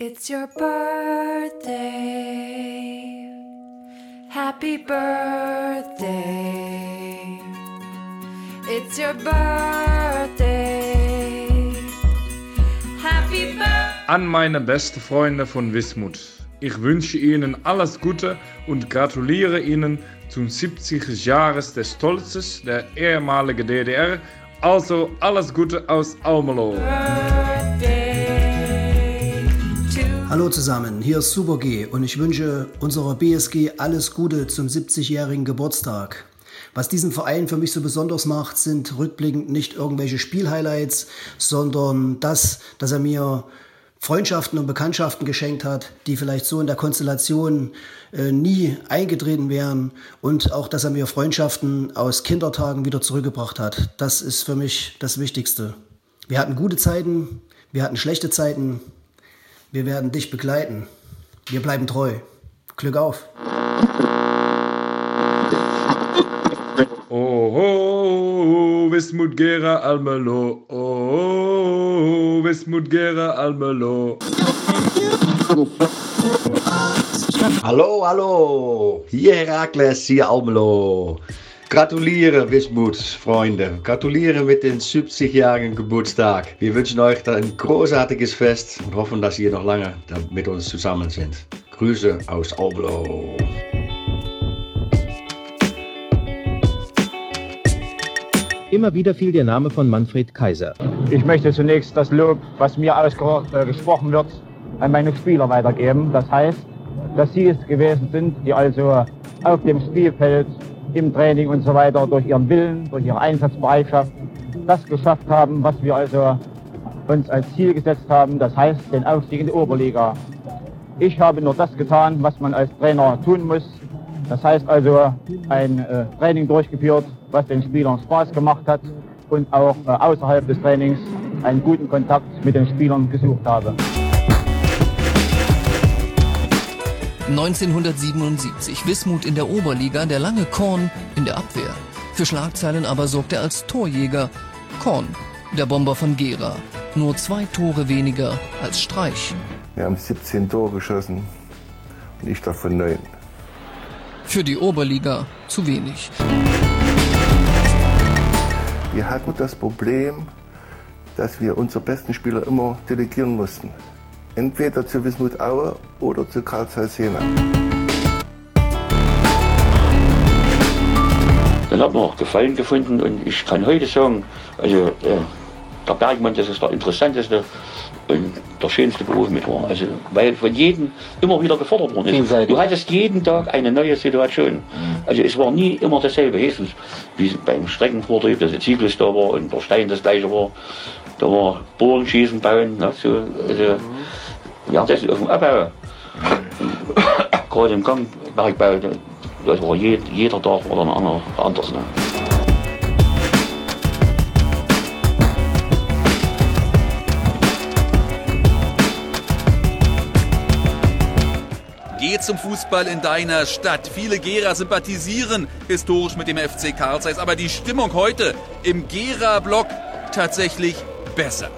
It's your birthday. Happy birthday. It's your birthday. Happy birthday. An meine beste Freunde von Wismut. Ich wünsche Ihnen alles Gute und gratuliere Ihnen zum 70. Jahres des Stolzes der ehemaligen DDR. Also alles Gute aus Almelo. Hallo zusammen, hier ist Super G und ich wünsche unserer BSG alles Gute zum 70-jährigen Geburtstag. Was diesen Verein für mich so besonders macht, sind rückblickend nicht irgendwelche Spielhighlights, sondern das, dass er mir Freundschaften und Bekanntschaften geschenkt hat, die vielleicht so in der Konstellation äh, nie eingetreten wären und auch, dass er mir Freundschaften aus Kindertagen wieder zurückgebracht hat. Das ist für mich das Wichtigste. Wir hatten gute Zeiten, wir hatten schlechte Zeiten, wir werden dich begleiten. Wir bleiben treu. Glück auf. Oh, Wismut Gera Almelo. Oh, Wismut Gera Almelo. Hallo, hallo. Hier Herakles, hier Almelo. Gratulieren, Wismut, Freunde. Gratulieren mit dem 70-jährigen Geburtstag. Wir wünschen euch ein großartiges Fest und hoffen, dass ihr noch lange mit uns zusammen sind. Grüße aus Almelo. Immer wieder fiel der Name von Manfred Kaiser. Ich möchte zunächst das Lob, was mir ausgesprochen wird, an meine Spieler weitergeben. Das heißt, dass sie es gewesen sind, die also auf dem Spielfeld, im Training und so weiter durch ihren Willen, durch ihre Einsatzbereitschaft das geschafft haben, was wir also uns als Ziel gesetzt haben. Das heißt, den Aufstieg in die Oberliga. Ich habe nur das getan, was man als Trainer tun muss. Das heißt also ein äh, Training durchgeführt, was den Spielern Spaß gemacht hat und auch äh, außerhalb des Trainings einen guten Kontakt mit den Spielern gesucht habe. 1977 Wismut in der Oberliga, der lange Korn in der Abwehr. Für Schlagzeilen aber sorgt er als Torjäger. Korn, der Bomber von Gera. Nur zwei Tore weniger als Streich. Wir haben 17 Tore geschossen und ich davon neun. Für die Oberliga zu wenig. Wir hatten das Problem, dass wir unsere besten Spieler immer delegieren mussten. Entweder zu Wismut Aue oder zu Karl Zeiss Jena. Dann hat man auch Gefallen gefunden und ich kann heute sagen, also äh, der Bergmann, das ist der interessanteste und der schönste Beruf mit war. Also, weil von jedem immer wieder gefordert worden ist. Du hattest jeden Tag eine neue Situation. Also es war nie immer dasselbe. Höchstens wie beim Streckenvortrieb, dass der Ziegelus da war und der Stein das gleiche war. Da war Bohrenschießen bauen. Ne, so, also, ja, das ist auf dem Abbau. Gerade im Gangbergbau, das war jed, jeder Tag oder ein anderer anders. Ne? Geh zum Fußball in deiner Stadt. Viele Gera sympathisieren historisch mit dem FC Karl aber die Stimmung heute im Gera-Block tatsächlich besser.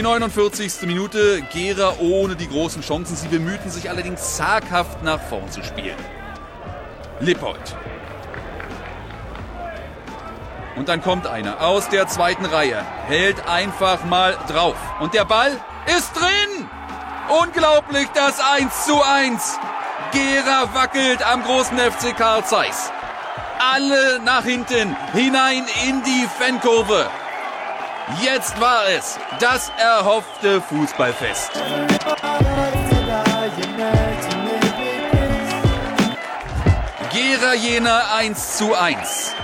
Die 49. Minute, Gera ohne die großen Chancen. Sie bemühten sich allerdings zaghaft nach vorn zu spielen. Lippold. Und dann kommt einer aus der zweiten Reihe, hält einfach mal drauf. Und der Ball ist drin! Unglaublich, das 1 zu 1. Gera wackelt am großen FC Karl Zeiss. Alle nach hinten, hinein in die Fankurve. Jetzt war es das erhoffte Fußballfest. Gera Jena 1 zu 1.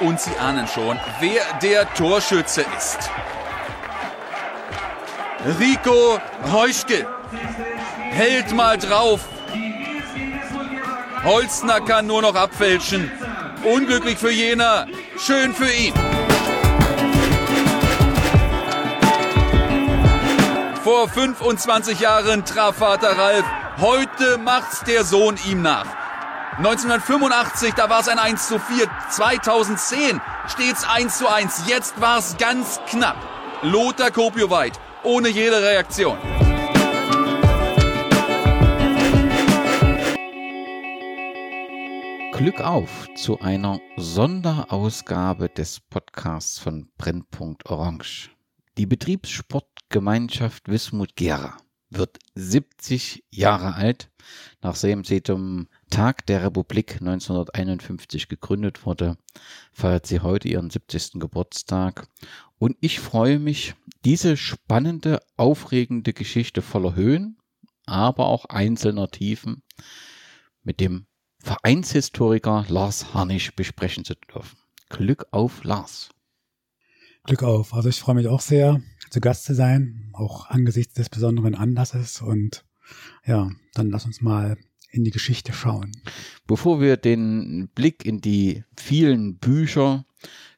Und Sie ahnen schon, wer der Torschütze ist. Rico Heuschke hält mal drauf. Holzner kann nur noch abfälschen. Unglücklich für Jena, schön für ihn. Vor 25 Jahren traf Vater Ralf. Heute macht's der Sohn ihm nach. 1985, da war es ein 1 zu 4. 2010 steht's 1 zu 1. Jetzt war es ganz knapp. Lothar Kopioweit ohne jede Reaktion. Glück auf zu einer Sonderausgabe des Podcasts von Brennpunkt Orange. Die Betriebssportgemeinschaft Wismut Gera wird 70 Jahre alt, nachdem sie zum Tag der Republik 1951 gegründet wurde, feiert sie heute ihren 70. Geburtstag. Und ich freue mich, diese spannende, aufregende Geschichte voller Höhen, aber auch einzelner Tiefen mit dem Vereinshistoriker Lars Harnisch besprechen zu dürfen. Glück auf, Lars. Glück auf. Also ich freue mich auch sehr, zu Gast zu sein, auch angesichts des besonderen Anlasses. Und ja, dann lass uns mal in die Geschichte schauen. Bevor wir den Blick in die vielen Bücher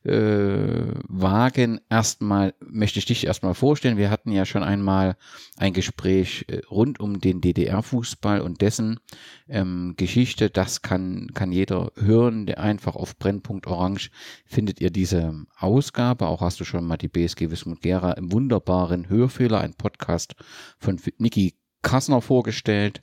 äh, wagen, erstmal möchte ich dich erstmal vorstellen. Wir hatten ja schon einmal ein Gespräch äh, rund um den DDR-Fußball und dessen ähm, Geschichte. Das kann, kann jeder hören. Der einfach auf Brennpunkt Orange findet ihr diese Ausgabe. Auch hast du schon mal die BSG Wismut Gera im wunderbaren Hörfehler, ein Podcast von Niki Kassner vorgestellt.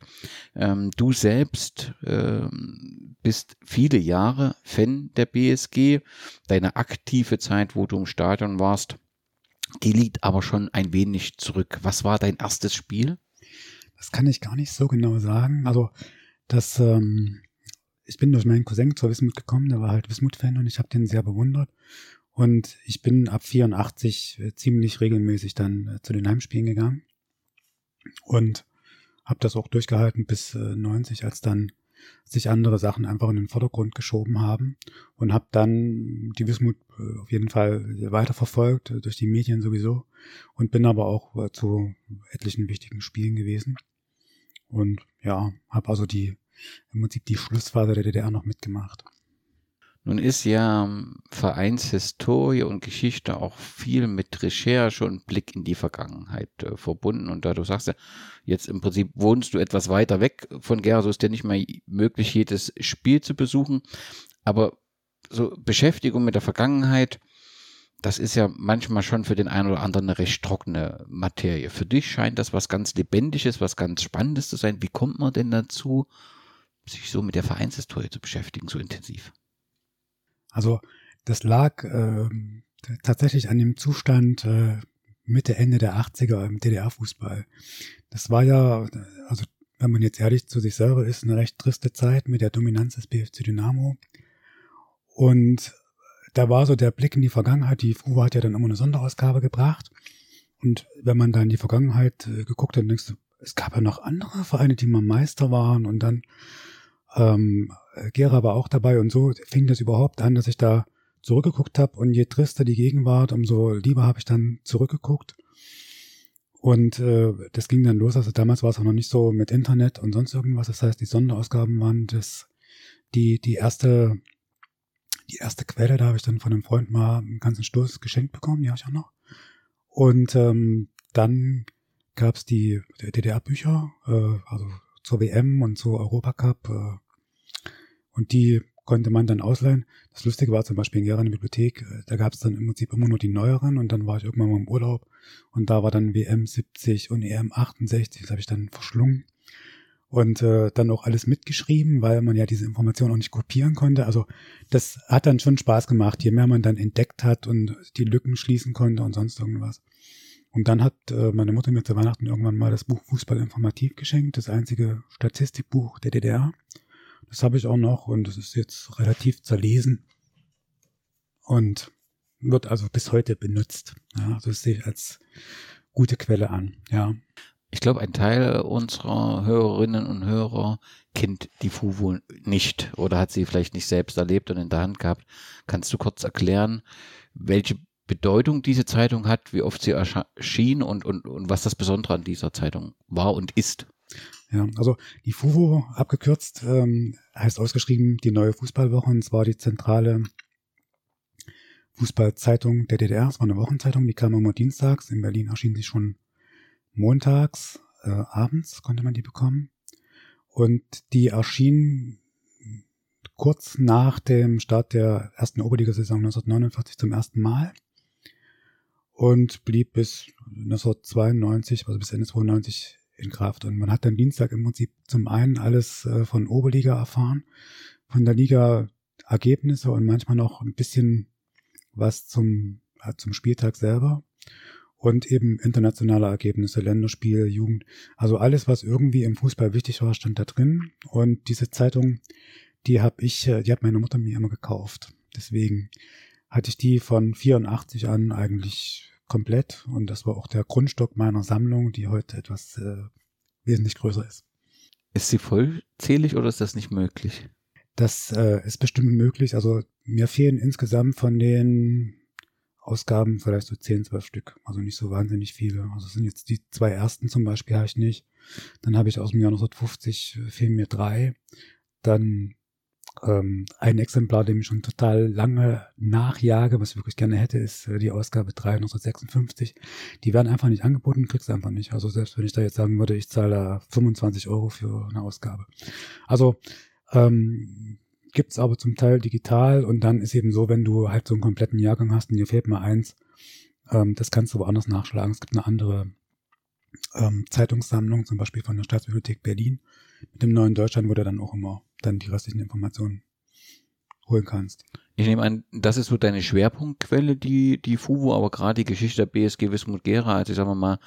Ähm, du selbst ähm, bist viele Jahre Fan der BSG. Deine aktive Zeit, wo du im Stadion warst, die liegt aber schon ein wenig zurück. Was war dein erstes Spiel? Das kann ich gar nicht so genau sagen. Also, das, ähm, ich bin durch meinen Cousin zur Wismut gekommen, der war halt Wismut-Fan und ich habe den sehr bewundert. Und ich bin ab 84 äh, ziemlich regelmäßig dann äh, zu den Heimspielen gegangen und habe das auch durchgehalten bis äh, 90, als dann sich andere Sachen einfach in den Vordergrund geschoben haben. Und habe dann die Wismut äh, auf jeden Fall weiterverfolgt, äh, durch die Medien sowieso. Und bin aber auch äh, zu etlichen wichtigen Spielen gewesen. Und ja, habe also die im Prinzip die Schlussphase der DDR noch mitgemacht. Nun ist ja Vereinshistorie und Geschichte auch viel mit Recherche und Blick in die Vergangenheit äh, verbunden. Und da du sagst ja, jetzt im Prinzip wohnst du etwas weiter weg von Gera, so ist ja nicht mehr möglich, jedes Spiel zu besuchen. Aber so Beschäftigung mit der Vergangenheit, das ist ja manchmal schon für den einen oder anderen eine recht trockene Materie. Für dich scheint das was ganz Lebendiges, was ganz Spannendes zu sein. Wie kommt man denn dazu, sich so mit der Vereinshistorie zu beschäftigen, so intensiv? Also das lag äh, tatsächlich an dem Zustand äh, Mitte, Ende der 80er im DDR-Fußball. Das war ja, also wenn man jetzt ehrlich zu sich selber ist, eine recht triste Zeit mit der Dominanz des BFC Dynamo. Und da war so der Blick in die Vergangenheit. Die FUVA hat ja dann immer eine Sonderausgabe gebracht. Und wenn man da in die Vergangenheit äh, geguckt hat, denkst du, es gab ja noch andere Vereine, die mal Meister waren und dann ähm, Gera war auch dabei und so fing das überhaupt an, dass ich da zurückgeguckt habe und je trister die Gegenwart, umso lieber habe ich dann zurückgeguckt. Und äh, das ging dann los. Also damals war es auch noch nicht so mit Internet und sonst irgendwas. Das heißt, die Sonderausgaben waren das die die erste die erste Quelle. Da habe ich dann von einem Freund mal einen ganzen Stoß geschenkt bekommen. Die habe ich auch noch. Und ähm, dann gab es die DDR-Bücher, äh, also zur WM und zur Europacup. Äh, und die konnte man dann ausleihen. Das Lustige war zum Beispiel in Gera in der Bibliothek, äh, da gab es dann im Prinzip immer nur die neueren und dann war ich irgendwann mal im Urlaub und da war dann WM 70 und EM 68, das habe ich dann verschlungen und äh, dann auch alles mitgeschrieben, weil man ja diese Informationen auch nicht kopieren konnte. Also das hat dann schon Spaß gemacht, je mehr man dann entdeckt hat und die Lücken schließen konnte und sonst irgendwas. Und dann hat äh, meine Mutter mir zu Weihnachten irgendwann mal das Buch Fußball informativ geschenkt, das einzige Statistikbuch der DDR. Das habe ich auch noch und es ist jetzt relativ zerlesen und wird also bis heute benutzt. Ja, also das sehe ich als gute Quelle an. Ja. Ich glaube, ein Teil unserer Hörerinnen und Hörer kennt die FUVO nicht oder hat sie vielleicht nicht selbst erlebt und in der Hand gehabt. Kannst du kurz erklären, welche Bedeutung diese Zeitung hat, wie oft sie erschien und, und, und was das Besondere an dieser Zeitung war und ist? Ja, also die FUVO abgekürzt ähm, heißt ausgeschrieben die neue Fußballwoche und zwar die zentrale Fußballzeitung der DDR. Es war eine Wochenzeitung, die kam immer dienstags. In Berlin erschien sie schon montags, äh, abends konnte man die bekommen. Und die erschien kurz nach dem Start der ersten Oberligasaison 1949 zum ersten Mal und blieb bis 1992, also bis Ende 92 in Kraft. Und man hat dann Dienstag im Prinzip zum einen alles äh, von Oberliga erfahren, von der Liga Ergebnisse und manchmal noch ein bisschen was zum, äh, zum Spieltag selber und eben internationale Ergebnisse, Länderspiel, Jugend, also alles, was irgendwie im Fußball wichtig war, stand da drin. Und diese Zeitung, die habe ich, äh, die hat meine Mutter mir immer gekauft. Deswegen hatte ich die von 84 an eigentlich komplett und das war auch der Grundstock meiner Sammlung, die heute etwas äh, wesentlich größer ist. Ist sie vollzählig oder ist das nicht möglich? Das äh, ist bestimmt möglich. Also mir fehlen insgesamt von den Ausgaben vielleicht so 10, 12 Stück. Also nicht so wahnsinnig viele. Also sind jetzt die zwei ersten zum Beispiel habe ich nicht. Dann habe ich aus dem Jahr 1950 äh, fehlen mir drei. Dann ähm, ein Exemplar, dem ich schon total lange nachjage, was ich wirklich gerne hätte, ist äh, die Ausgabe 356. Die werden einfach nicht angeboten, kriegst du einfach nicht. Also selbst wenn ich da jetzt sagen würde, ich zahle 25 Euro für eine Ausgabe. Also ähm, gibt's aber zum Teil digital und dann ist eben so, wenn du halt so einen kompletten Jahrgang hast und dir fehlt mal eins, ähm, das kannst du woanders nachschlagen. Es gibt eine andere ähm, Zeitungssammlung, zum Beispiel von der Staatsbibliothek Berlin mit dem neuen Deutschland, du dann auch immer dann die restlichen Informationen holen kannst. Ich nehme an, das ist so deine Schwerpunktquelle, die, die FUVO, aber gerade die Geschichte der BSG Wismut Gera, also ich sag mal,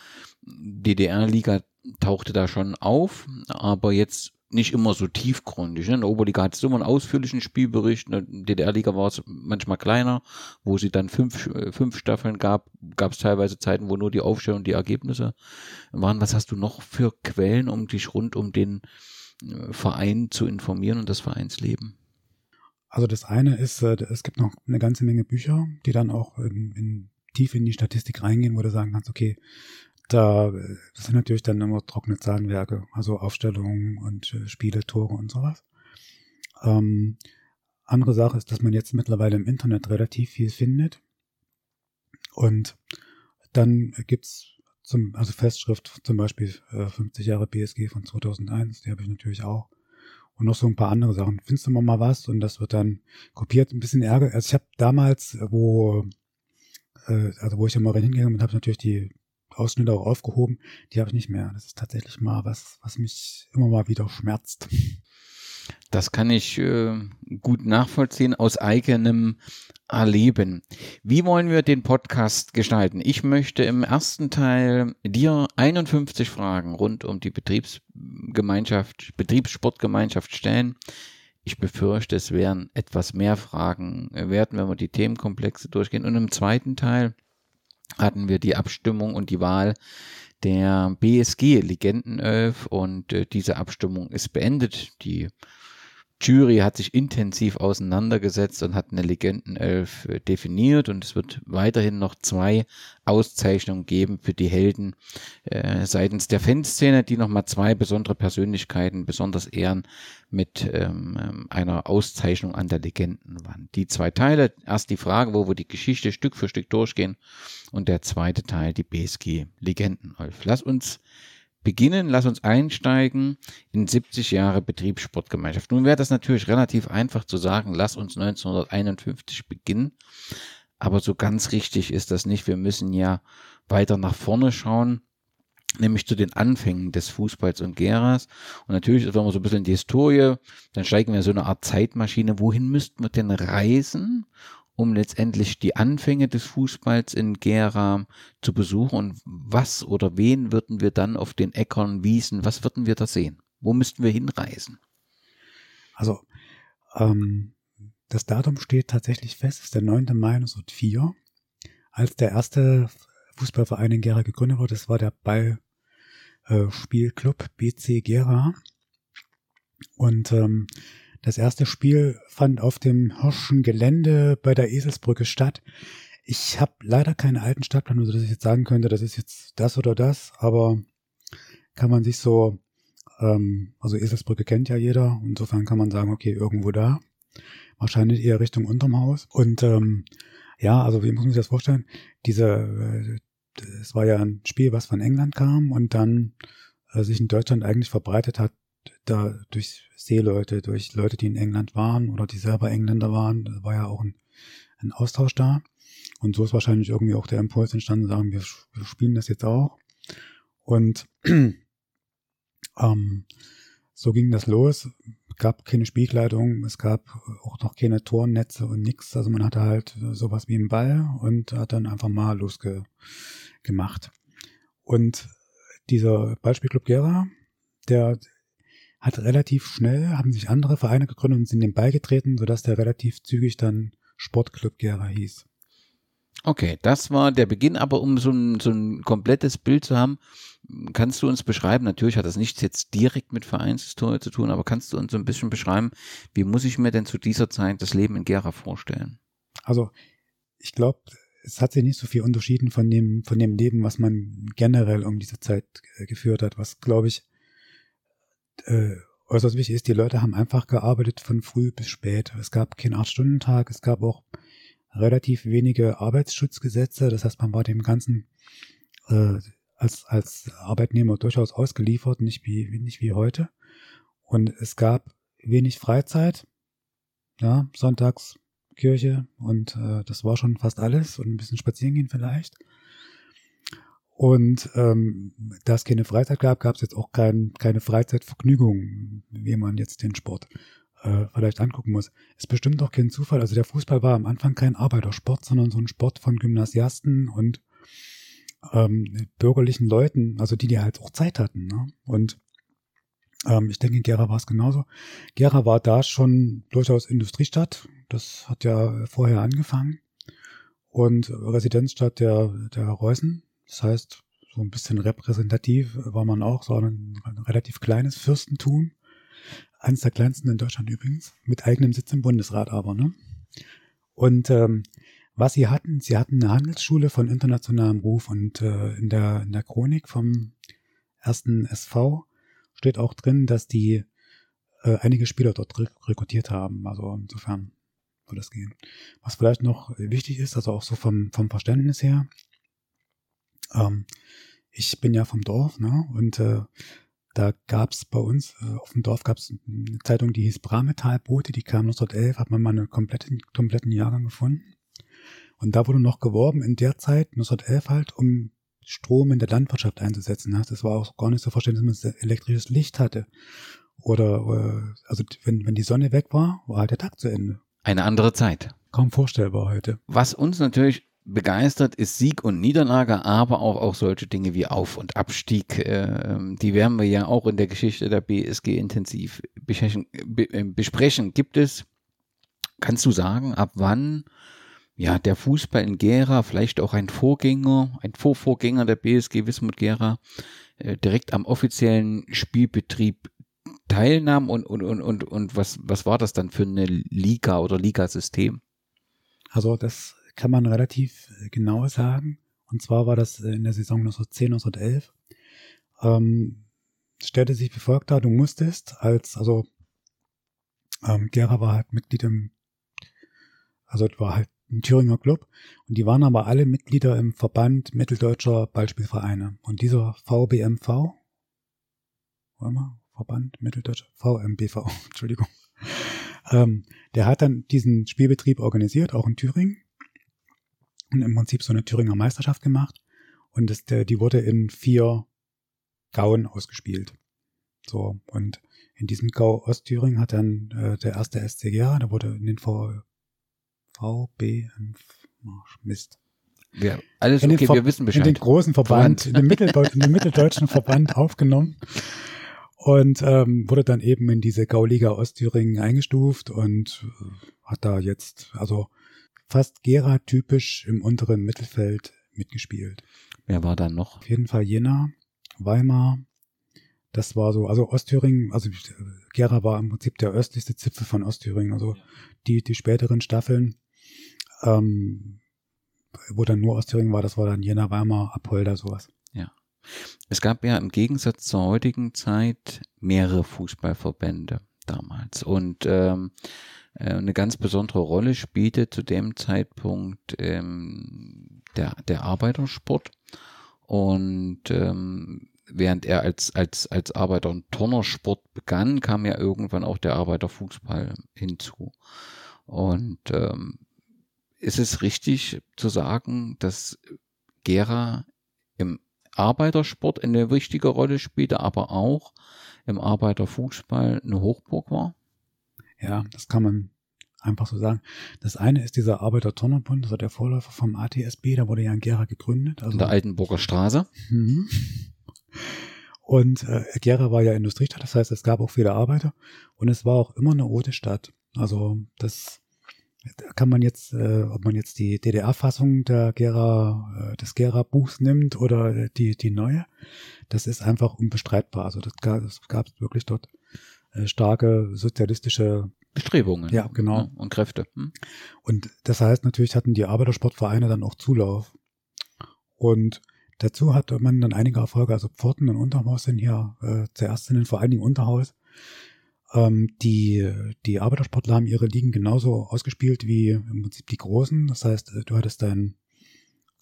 DDR-Liga tauchte da schon auf, aber jetzt nicht immer so tiefgründig. Ne? In der Oberliga hat es immer einen ausführlichen Spielbericht. In der DDR-Liga war es manchmal kleiner, wo sie dann fünf, äh, fünf Staffeln gab, gab es teilweise Zeiten, wo nur die Aufstellung und die Ergebnisse waren. Was hast du noch für Quellen, um dich rund um den Verein zu informieren und das Vereinsleben? Also das eine ist, äh, es gibt noch eine ganze Menge Bücher, die dann auch in, in tief in die Statistik reingehen, wo du sagen kannst, okay, da das sind natürlich dann immer trockene Zahlenwerke, also Aufstellungen und äh, Spiele, Tore und sowas. Ähm, andere Sache ist, dass man jetzt mittlerweile im Internet relativ viel findet. Und dann gibt's zum, also Festschrift, zum Beispiel äh, 50 Jahre BSG von 2001, die habe ich natürlich auch. Und noch so ein paar andere Sachen. Findest du mal was und das wird dann kopiert. Ein bisschen Ärger. Also ich habe damals, wo, äh, also wo ich immer hingegangen bin, habe natürlich die Ausschnitte auch aufgehoben. Die habe ich nicht mehr. Das ist tatsächlich mal was, was mich immer mal wieder schmerzt. Das kann ich äh, gut nachvollziehen aus eigenem Erleben. Wie wollen wir den Podcast gestalten? Ich möchte im ersten Teil dir 51 Fragen rund um die Betriebsgemeinschaft, Betriebssportgemeinschaft stellen. Ich befürchte, es werden etwas mehr Fragen werden, wenn wir die Themenkomplexe durchgehen. Und im zweiten Teil hatten wir die Abstimmung und die Wahl der BSG Legendenelf und äh, diese Abstimmung ist beendet. Die Jury hat sich intensiv auseinandergesetzt und hat eine Legendenelf äh, definiert und es wird weiterhin noch zwei Auszeichnungen geben für die Helden äh, seitens der Fanszene, die nochmal zwei besondere Persönlichkeiten besonders ehren mit ähm, ähm, einer Auszeichnung an der Legendenwand. Die zwei Teile, erst die Frage, wo wir die Geschichte Stück für Stück durchgehen und der zweite Teil, die BSG Legendenelf. Lass uns beginnen, lass uns einsteigen in 70 Jahre Betriebssportgemeinschaft. Nun wäre das natürlich relativ einfach zu sagen, lass uns 1951 beginnen. Aber so ganz richtig ist das nicht. Wir müssen ja weiter nach vorne schauen, nämlich zu den Anfängen des Fußballs und Geras. Und natürlich, wenn wir so ein bisschen in die Historie, dann steigen wir so eine Art Zeitmaschine. Wohin müssten wir denn reisen, um letztendlich die Anfänge des Fußballs in Gera zu besuchen und was oder wen würden wir dann auf den Äckern, Wiesen, was würden wir da sehen? Wo müssten wir hinreisen? Also, ähm, das Datum steht tatsächlich fest, ist der 9. Mai 1904, als der erste Fußballverein in Gera gegründet wurde. Das war der Ballspielclub äh, BC Gera. Und ähm, das erste Spiel fand auf dem Hirschen Gelände bei der Eselsbrücke statt. Ich habe leider keine alten Stadtpläne, so dass ich jetzt sagen könnte, das ist jetzt das oder das, aber kann man sich so, ähm, also Eselsbrücke kennt ja jeder, insofern kann man sagen, okay, irgendwo da. Wahrscheinlich eher Richtung unterm Haus. Und ähm, ja, also wie muss man sich das vorstellen? Diese, äh, es war ja ein Spiel, was von England kam und dann äh, sich in Deutschland eigentlich verbreitet hat da durch Seeleute, durch Leute, die in England waren oder die selber Engländer waren, da war ja auch ein, ein Austausch da. Und so ist wahrscheinlich irgendwie auch der Impuls entstanden, sagen, wir, wir spielen das jetzt auch. Und ähm, so ging das los. gab keine Spielkleidung, es gab auch noch keine Tornetze und nix. Also man hatte halt sowas wie einen Ball und hat dann einfach mal losgemacht. Und dieser Ballspielclub Gera, der hat relativ schnell, haben sich andere Vereine gegründet und sind dem beigetreten, sodass der relativ zügig dann Sportclub Gera hieß. Okay, das war der Beginn, aber um so ein, so ein komplettes Bild zu haben, kannst du uns beschreiben, natürlich hat das nichts jetzt direkt mit Vereinshistorie zu tun, aber kannst du uns so ein bisschen beschreiben, wie muss ich mir denn zu dieser Zeit das Leben in Gera vorstellen? Also, ich glaube, es hat sich nicht so viel unterschieden von dem, von dem Leben, was man generell um diese Zeit äh, geführt hat, was, glaube ich, äh, äußerst wichtig ist. Die Leute haben einfach gearbeitet von früh bis spät. Es gab keinen Acht-Stunden-Tag, es gab auch relativ wenige Arbeitsschutzgesetze. Das heißt, man war dem Ganzen äh, als, als Arbeitnehmer durchaus ausgeliefert, nicht wie, nicht wie heute. Und es gab wenig Freizeit. Ja, sonntags Kirche und äh, das war schon fast alles und ein bisschen spazieren gehen vielleicht. Und ähm, da es keine Freizeit gab, gab es jetzt auch kein, keine Freizeitvergnügung, wie man jetzt den Sport äh, vielleicht angucken muss. Ist bestimmt auch kein Zufall. Also der Fußball war am Anfang kein Arbeitersport, sondern so ein Sport von Gymnasiasten und ähm, bürgerlichen Leuten, also die, die halt auch Zeit hatten. Ne? Und ähm, ich denke, in Gera war es genauso. Gera war da schon durchaus Industriestadt. Das hat ja vorher angefangen. Und Residenzstadt der, der Reußen. Das heißt, so ein bisschen repräsentativ war man auch, so ein, relativ kleines Fürstentum. Eines der kleinsten in Deutschland übrigens. Mit eigenem Sitz im Bundesrat aber, ne? Und ähm, was sie hatten, sie hatten eine Handelsschule von internationalem Ruf und äh, in, der, in der Chronik vom ersten SV steht auch drin, dass die äh, einige Spieler dort rekrutiert haben. Also insofern soll das gehen. Was vielleicht noch wichtig ist, also auch so vom, vom Verständnis her, ähm, ich bin ja vom Dorf, ne? Und äh, da gab's bei uns, äh, auf dem Dorf gab's eine Zeitung, die hieß Brametalbote, die kam 1911, hat man mal einen kompletten, kompletten Jahrgang gefunden. Und da wurde noch geworben in der Zeit, 1911 halt, um Strom in der Landwirtschaft einzusetzen. Das war auch gar nicht so verständlich, dass man elektrisches Licht hatte. Oder, oder also wenn, wenn die Sonne weg war, war halt der Tag zu Ende. Eine andere Zeit. Kaum vorstellbar heute. Was uns natürlich begeistert ist Sieg und Niederlage, aber auch, auch solche Dinge wie Auf- und Abstieg. Äh, die werden wir ja auch in der Geschichte der BSG intensiv besprechen. Äh, besprechen. Gibt es, kannst du sagen, ab wann ja, der Fußball in Gera, vielleicht auch ein Vorgänger, ein Vorvorgänger der BSG Wismut Gera, äh, direkt am offiziellen Spielbetrieb teilnahm und, und, und, und, und was, was war das dann für eine Liga oder Ligasystem? Also das kann man relativ äh, genau sagen. Und zwar war das in der Saison 1910, 1911. Ähm, stellte sich wie folgt dar, du musstest als, also ähm, Gera war halt Mitglied im, also war halt ein Thüringer Club. Und die waren aber alle Mitglieder im Verband Mitteldeutscher Ballspielvereine. Und dieser VBMV, warte mal, Verband Mitteldeutscher VMBV, Entschuldigung, ähm, der hat dann diesen Spielbetrieb organisiert, auch in Thüringen. Und im Prinzip so eine Thüringer Meisterschaft gemacht. Und das, die wurde in vier Gauen ausgespielt. So, und in diesem Gau Ostthüringen hat dann äh, der erste SCG, der wurde in den v VBM, oh, Mist. Ja, alles in okay, Ver wir wissen Bescheid. In den großen Verband, in den, in den mitteldeutschen Verband aufgenommen und ähm, wurde dann eben in diese Gauliga Ostthüringen eingestuft und äh, hat da jetzt, also fast Gera-typisch im unteren Mittelfeld mitgespielt. Wer war da noch? Auf jeden Fall Jena, Weimar, das war so, also Ostthüringen, also Gera war im Prinzip der östlichste Zipfel von Ostthüringen, also die, die späteren Staffeln ähm, wo dann nur Ostthüringen war, das war dann Jena, Weimar, Apolda, sowas. Ja. Es gab ja im Gegensatz zur heutigen Zeit mehrere Fußballverbände damals und ähm, äh, eine ganz besondere Rolle spielte zu dem Zeitpunkt ähm, der, der Arbeitersport und ähm, während er als, als, als Arbeiter- und Turnersport begann, kam ja irgendwann auch der Arbeiterfußball hinzu. Und ähm, ist es richtig zu sagen, dass Gera im Arbeitersport eine wichtige Rolle spielte, aber auch im Arbeiterfußball eine Hochburg war? Ja, das kann man einfach so sagen. Das eine ist dieser Arbeiter-Turnerbund, das war der Vorläufer vom ATSB, da wurde ja in Gera gegründet. Also in der Altenburger Straße. Mhm. Und äh, Gera war ja Industriestadt, das heißt, es gab auch viele Arbeiter und es war auch immer eine rote Stadt. Also das kann man jetzt, äh, ob man jetzt die DDR-Fassung der Gera, äh, des Gera-Buchs nimmt oder die, die neue, das ist einfach unbestreitbar. Also das gab es wirklich dort starke sozialistische Bestrebungen. Ja, genau. Ja, und Kräfte. Hm? Und das heißt, natürlich hatten die Arbeitersportvereine dann auch Zulauf. Und dazu hatte man dann einige Erfolge, also Pforten und Unterhaus sind hier äh, zuerst sind vor allen Dingen Unterhaus. Ähm, die, die Arbeitersportler haben ihre Ligen genauso ausgespielt wie im Prinzip die Großen. Das heißt, äh, du hattest deinen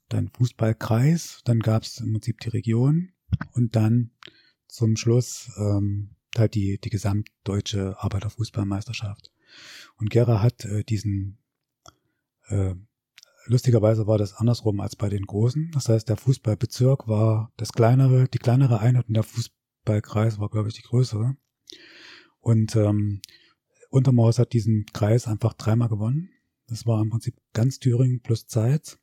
dein Fußballkreis, dann gab es im Prinzip die Region und dann zum Schluss ähm, halt die, die gesamtdeutsche Arbeiterfußballmeisterschaft. Und Gera hat äh, diesen, äh, lustigerweise war das andersrum als bei den Großen. Das heißt, der Fußballbezirk war das kleinere, die kleinere Einheit und der Fußballkreis war, glaube ich, die größere. Und ähm, Untermaus hat diesen Kreis einfach dreimal gewonnen. Das war im Prinzip ganz Thüringen plus Zeit.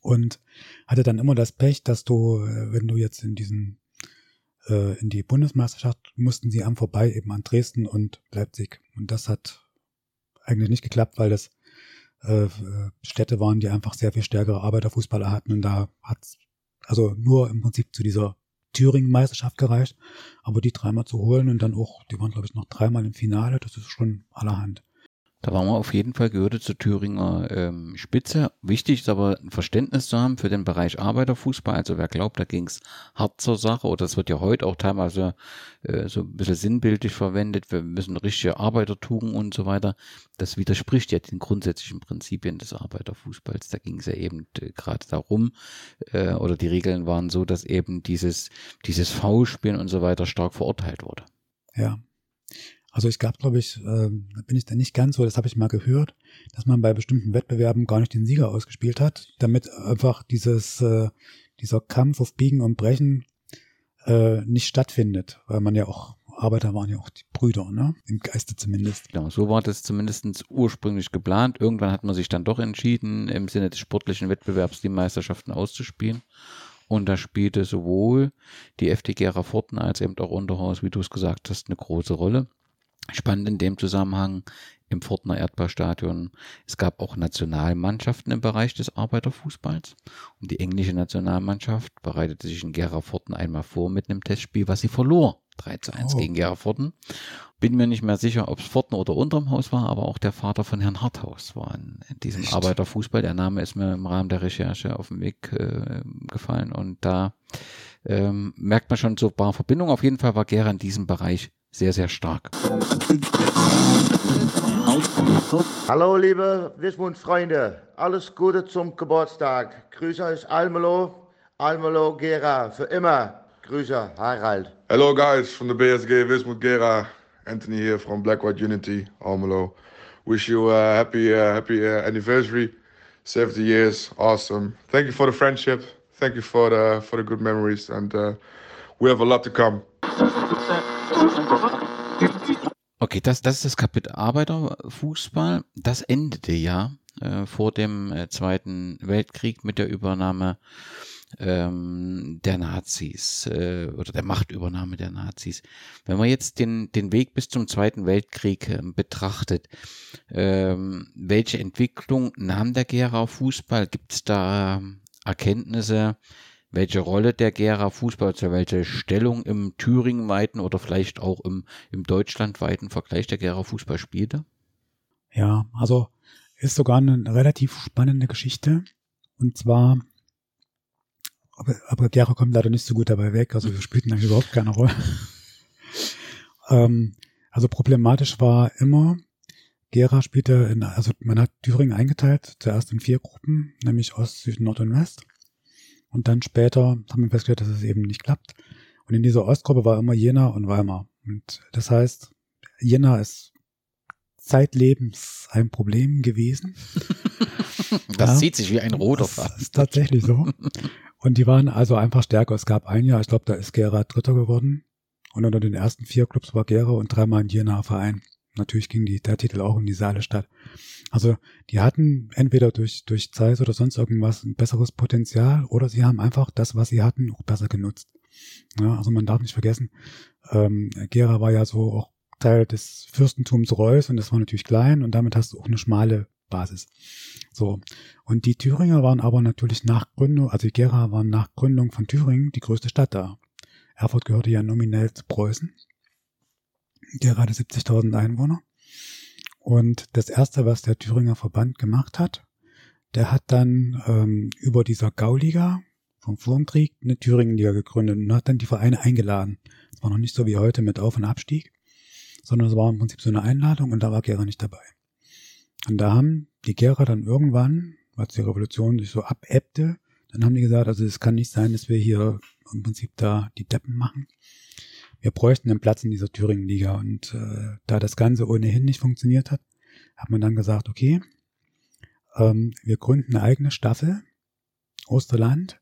Und hatte dann immer das Pech, dass du, äh, wenn du jetzt in diesen äh, in die Bundesmeisterschaft mussten sie am vorbei eben an Dresden und Leipzig. Und das hat eigentlich nicht geklappt, weil das äh, Städte waren, die einfach sehr viel stärkere Arbeiterfußballer hatten. Und da hat's also nur im Prinzip zu dieser Thüringen-Meisterschaft gereicht. Aber die dreimal zu holen und dann auch, die waren glaube ich noch dreimal im Finale, das ist schon allerhand. Da waren wir auf jeden Fall gehörte zur Thüringer ähm, Spitze. Wichtig ist aber ein Verständnis zu haben für den Bereich Arbeiterfußball. Also wer glaubt, da ging es hart zur Sache, oder das wird ja heute auch teilweise äh, so ein bisschen sinnbildlich verwendet, wir müssen richtige Arbeitertugend und so weiter. Das widerspricht ja den grundsätzlichen Prinzipien des Arbeiterfußballs. Da ging es ja eben äh, gerade darum, äh, oder die Regeln waren so, dass eben dieses, dieses V-Spielen und so weiter stark verurteilt wurde. Ja, also es gab, glaube ich, äh, bin ich da nicht ganz so, das habe ich mal gehört, dass man bei bestimmten Wettbewerben gar nicht den Sieger ausgespielt hat, damit einfach dieses, äh, dieser Kampf auf Biegen und Brechen äh, nicht stattfindet, weil man ja auch Arbeiter waren ja auch die Brüder, ne? Im Geiste zumindest. Genau, so war das zumindest ursprünglich geplant. Irgendwann hat man sich dann doch entschieden, im Sinne des sportlichen Wettbewerbs die Meisterschaften auszuspielen. Und da spielte sowohl die FDG Rafforten als eben auch Unterhaus, wie du es gesagt hast, eine große Rolle. Spannend in dem Zusammenhang im Fortner Erdballstadion. Es gab auch Nationalmannschaften im Bereich des Arbeiterfußballs. Und die englische Nationalmannschaft bereitete sich in Gera Forten einmal vor mit einem Testspiel, was sie verlor. 3 zu 1 oh. gegen Gera Forten. Bin mir nicht mehr sicher, ob es Forten oder unterm Haus war, aber auch der Vater von Herrn Harthaus war in, in diesem Echt? Arbeiterfußball. Der Name ist mir im Rahmen der Recherche auf den Weg äh, gefallen und da ähm, merkt man schon so ein paar Verbindungen. Auf jeden Fall war Gera in diesem Bereich sehr, sehr stark. Hallo liebe Wismut-Freunde, alles Gute zum Geburtstag. Grüße aus Almelo, Almelo Gera, für immer. Grüße, Harald. Hello guys from the BSG Wismut Gera. Anthony here from Black White Unity, Almelo. Wish you a happy, uh, happy uh, anniversary. 70 years, awesome. Thank you for the friendship. Thank you for the for the good memories, and uh, we have a lot to come. Okay, das, das ist das Kapitel Arbeiterfußball. Das endete ja äh, vor dem äh, Zweiten Weltkrieg mit der Übernahme ähm, der Nazis äh, oder der Machtübernahme der Nazis. Wenn man jetzt den, den Weg bis zum Zweiten Weltkrieg äh, betrachtet, ähm, welche Entwicklung nahm der Gera Fußball? Gibt es da Erkenntnisse, welche Rolle der Gera Fußball, also welche Stellung im thüringenweiten oder vielleicht auch im, im deutschlandweiten Vergleich der Gera Fußball spielte? Ja, also ist sogar eine relativ spannende Geschichte. Und zwar, aber, aber Gera kommt leider nicht so gut dabei weg, also wir spielten eigentlich überhaupt keine Rolle. ähm, also problematisch war immer, Gera spielte in, also man hat Thüringen eingeteilt, zuerst in vier Gruppen, nämlich Ost, Süd, Nord und West. Und dann später haben wir festgestellt, dass es eben nicht klappt. Und in dieser Ostgruppe war immer Jena und Weimar. Und das heißt, Jena ist zeitlebens ein Problem gewesen. Das Ja, zieht sich wie ein roter das Faden. ist tatsächlich so. Und die waren also einfach stärker. Es gab ein Jahr, ich glaube, da ist Gera Dritter geworden. Und unter den ersten vier Clubs war Gera und dreimal ein Jena Verein. Natürlich ging die, der Titel auch in die Saale-Stadt. Also die hatten entweder durch, durch Zeit oder sonst irgendwas ein besseres Potenzial oder sie haben einfach das, was sie hatten, auch besser genutzt. Ja, also man darf nicht vergessen, ähm, Gera war ja so auch Teil des Fürstentums Reuß und das war natürlich klein und damit hast du auch eine schmale Basis. So. Und die Thüringer waren aber natürlich nach Gründung, also Gera waren nach Gründung von Thüringen die größte Stadt da. Erfurt gehörte ja nominell zu Preußen. Gera hatte 70.000 Einwohner. Und das erste, was der Thüringer Verband gemacht hat, der hat dann ähm, über dieser Gauliga vom Vorkrieg eine Thüringenliga gegründet und hat dann die Vereine eingeladen. Es war noch nicht so wie heute mit Auf- und Abstieg, sondern es war im Prinzip so eine Einladung und da war Gera nicht dabei. Und da haben die Gera dann irgendwann, als die Revolution sich so abebbte, dann haben die gesagt, also es kann nicht sein, dass wir hier im Prinzip da die Deppen machen. Wir bräuchten einen Platz in dieser Thüringen-Liga. Und äh, da das Ganze ohnehin nicht funktioniert hat, hat man dann gesagt, okay, ähm, wir gründen eine eigene Staffel, Osterland.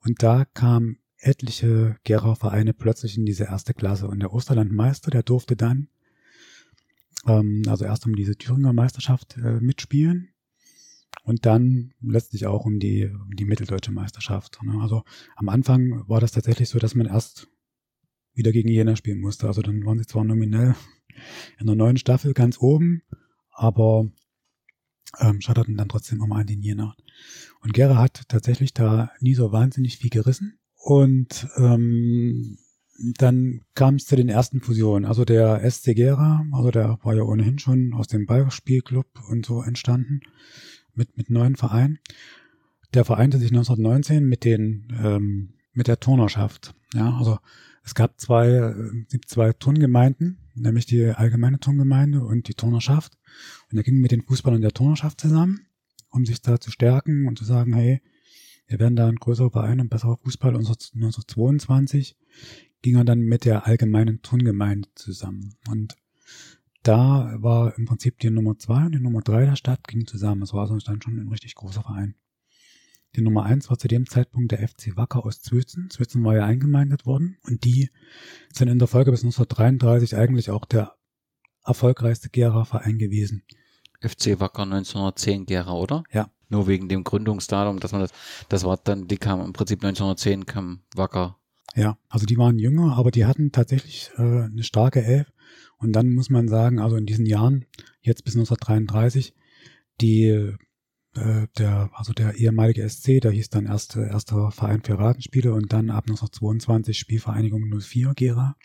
Und da kamen etliche Gera-Vereine plötzlich in diese erste Klasse. Und der Osterlandmeister, der durfte dann, ähm, also erst um diese Thüringer Meisterschaft äh, mitspielen und dann letztlich auch um die, um die mitteldeutsche Meisterschaft. Ne? Also am Anfang war das tatsächlich so, dass man erst wieder gegen Jena spielen musste. Also dann waren sie zwar nominell in der neuen Staffel ganz oben, aber ähm, scheiterten dann trotzdem immer an den Jena. Und Gera hat tatsächlich da nie so wahnsinnig viel gerissen. Und ähm, dann kam es zu den ersten Fusionen. Also der SC Gera, also der war ja ohnehin schon aus dem Ballspielclub und so entstanden mit, mit neuen Vereinen. Der vereinte sich 1919 mit den ähm, mit der Turnerschaft. Ja, also es gab zwei, äh, zwei Turngemeinden, nämlich die allgemeine Turngemeinde und die Turnerschaft. Und er ging mit den Fußballern der Turnerschaft zusammen, um sich da zu stärken und zu sagen, hey, wir werden da ein größerer Verein und besserer Fußball. Und 1922 ging er dann mit der allgemeinen Turngemeinde zusammen. Und da war im Prinzip die Nummer zwei und die Nummer drei der Stadt gingen zusammen. Es war also dann schon ein richtig großer Verein. Die Nummer eins war zu dem Zeitpunkt der FC Wacker aus Zwötzen. Zwötzen war ja eingemeindet worden und die sind in der Folge bis 1933 eigentlich auch der erfolgreichste Gera-Verein gewesen. FC Wacker 1910 Gera, oder? Ja. Nur wegen dem Gründungsdatum, dass man das, das war dann, die kam im Prinzip 1910 kam Wacker. Ja, also die waren jünger, aber die hatten tatsächlich äh, eine starke Elf. Und dann muss man sagen, also in diesen Jahren, jetzt bis 1933, die äh, der, also der ehemalige SC, der hieß dann erst erster Verein für Ratenspiele und dann ab 1922 Spielvereinigung 04 Gera.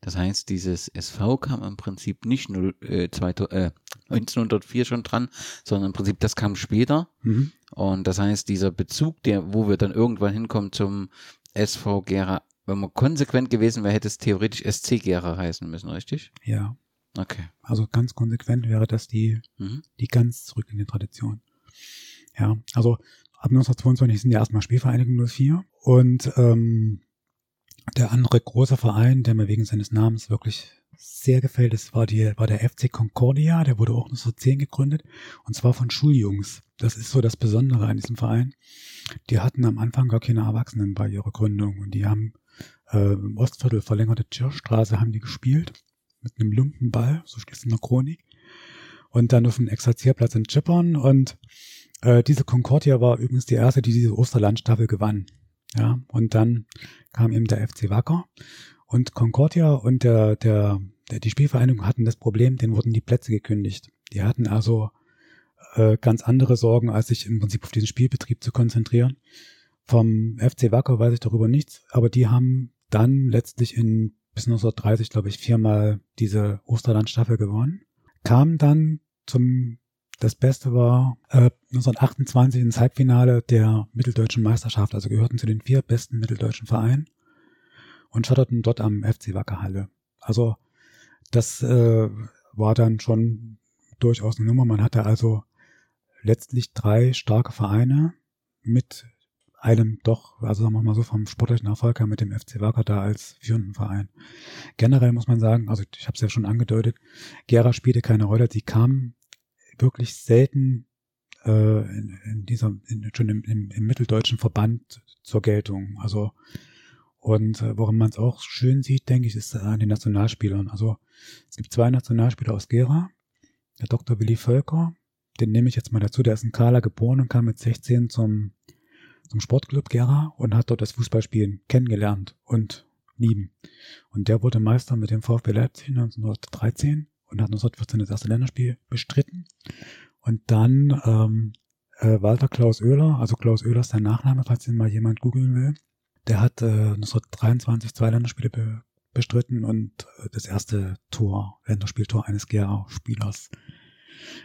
Das heißt, dieses SV kam im Prinzip nicht nur äh, zwei, äh, 1904 schon dran, sondern im Prinzip das kam später. Mhm. Und das heißt, dieser Bezug, der, wo wir dann irgendwann hinkommen zum SV Gera, wenn man konsequent gewesen wäre, hätte es theoretisch SC Gera heißen müssen, richtig? Ja. Okay. Also ganz konsequent wäre das die, Mhm. die ganz zurück in die Tradition. Ja, also ab 1922 sind ja erstmal Spielvereinigung 04 und ähm, der andere große Verein, der mir wegen seines Namens wirklich sehr gefällt, das war, die, war der FC Concordia, der wurde auch 1910 gegründet und zwar von Schuljungs. Das ist so das Besondere an diesem Verein. Die hatten am Anfang gar keine Erwachsenen bei ihrer Gründung und die haben äh, im Ostviertel verlängerte Tschirchstraße haben die gespielt mit einem Lumpenball, so steht es in der Chronik. Und dann auf dem Exerzierplatz in Chippern und äh, diese Concordia war übrigens die erste, die diese Osterlandstaffel gewann. Ja, und dann kam eben der FC Wacker und Concordia und der, der, der, die Spielvereinigung hatten das Problem, denen wurden die Plätze gekündigt. Die hatten also äh, ganz andere Sorgen, als sich im Prinzip auf diesen Spielbetrieb zu konzentrieren. Vom FC Wacker weiß ich darüber nichts, aber die haben dann letztlich in bis 1930, glaube ich, viermal diese Osterlandstaffel gewonnen. Kam dann zum das Beste war äh, 1928 ins Halbfinale der mitteldeutschen Meisterschaft, also gehörten zu den vier besten mitteldeutschen Vereinen und scheiterten dort am FC Wackerhalle. Also das äh, war dann schon durchaus eine Nummer. Man hatte also letztlich drei starke Vereine mit einem doch, also sagen wir mal so, vom sportlichen Erfolg her mit dem FC Wacker da als führenden Verein. Generell muss man sagen, also ich habe es ja schon angedeutet, Gera spielte keine Rolle, sie kam wirklich selten äh, in, in dieser, in, schon im, im, im mitteldeutschen Verband zur Geltung. Also und äh, woran man es auch schön sieht, denke ich, ist an den Nationalspielern. Also es gibt zwei Nationalspieler aus Gera, der Dr. Willi Völker, den nehme ich jetzt mal dazu, der ist in Kala geboren und kam mit 16 zum, zum Sportclub Gera und hat dort das Fußballspielen kennengelernt und lieben. Und der wurde Meister mit dem VfB Leipzig 1913 und hat 1914 das erste Länderspiel bestritten. Und dann ähm, äh, Walter Klaus Oehler, also Klaus Oehler ist sein Nachname, falls ihn mal jemand googeln will. Der hat äh, 1923 zwei Länderspiele be bestritten und äh, das erste Tor, Länderspieltor eines Gera-Spielers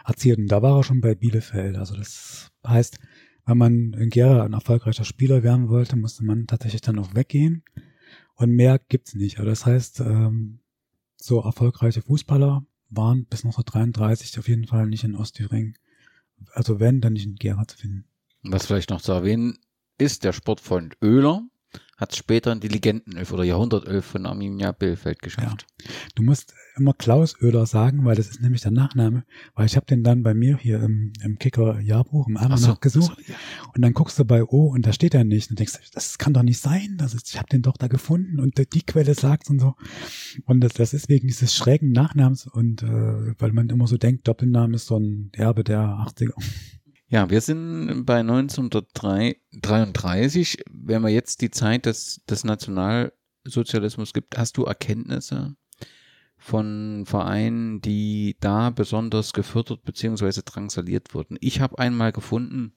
erzielt. Und da war er schon bei Bielefeld. Also das heißt, wenn man in Gera ein erfolgreicher Spieler werden wollte, musste man tatsächlich dann auch weggehen. Und mehr gibt's nicht. Also das heißt, ähm, so erfolgreiche Fußballer waren bis 1933 auf jeden Fall nicht in Ostthüringen. Also wenn, dann nicht in Gera zu finden. Was vielleicht noch zu erwähnen ist, der Sportfreund Oehler, hat es später in die Legendenelf oder Jahrhundertelf von Arminia Bielefeld geschafft. Ja. Du musst immer Klaus Oehler sagen, weil das ist nämlich der Nachname, weil ich habe den dann bei mir hier im, im Kicker Jahrbuch im Almanach so, gesucht so, ja. und dann guckst du bei O und da steht er nicht und denkst, das kann doch nicht sein, das ist, ich habe den doch da gefunden und die Quelle sagt und so und das, das ist wegen dieses schrägen Nachnamens und äh, weil man immer so denkt, Doppelname ist so ein Erbe der 80er. Ja, wir sind bei 1933. Wenn man jetzt die Zeit des, des Nationalsozialismus gibt, hast du Erkenntnisse von Vereinen, die da besonders gefördert bzw. drangsaliert wurden? Ich habe einmal gefunden,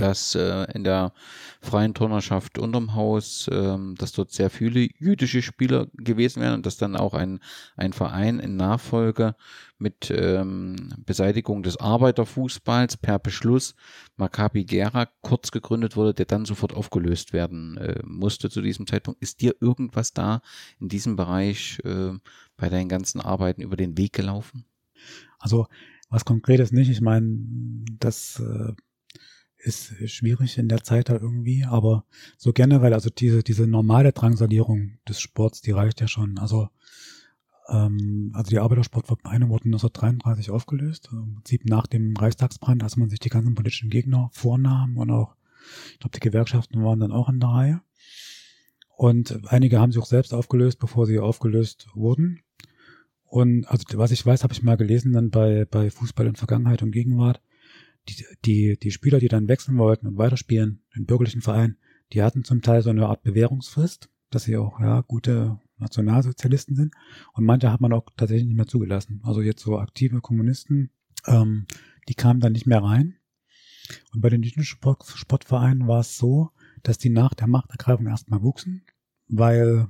dass äh, in der freien Turnerschaft unterm Haus, ähm, dass dort sehr viele jüdische Spieler gewesen wären und dass dann auch ein, ein Verein in Nachfolge mit ähm, Beseitigung des Arbeiterfußballs per Beschluss Maccabi Gera kurz gegründet wurde, der dann sofort aufgelöst werden äh, musste zu diesem Zeitpunkt. Ist dir irgendwas da in diesem Bereich äh, bei deinen ganzen Arbeiten über den Weg gelaufen? Also was Konkretes nicht. Ich meine, das äh, ist schwierig in der Zeit da irgendwie, aber so generell, also diese, diese normale Drangsalierung des Sports, die reicht ja schon. Also, ähm, also die Arbeitersportvereine wurden 1933 aufgelöst, im Prinzip nach dem Reichstagsbrand, als man sich die ganzen politischen Gegner vornahm und auch, ich glaube, die Gewerkschaften waren dann auch in der Reihe. Und einige haben sich auch selbst aufgelöst, bevor sie aufgelöst wurden. Und also was ich weiß, habe ich mal gelesen dann bei, bei Fußball in Vergangenheit und Gegenwart, die, die, die Spieler, die dann wechseln wollten und weiterspielen, den bürgerlichen Verein, die hatten zum Teil so eine Art Bewährungsfrist, dass sie auch ja gute Nationalsozialisten sind. Und manche hat man auch tatsächlich nicht mehr zugelassen. Also jetzt so aktive Kommunisten, ähm, die kamen dann nicht mehr rein. Und bei den jüdischen Sport, Sportvereinen war es so, dass die nach der Machtergreifung erstmal wuchsen, weil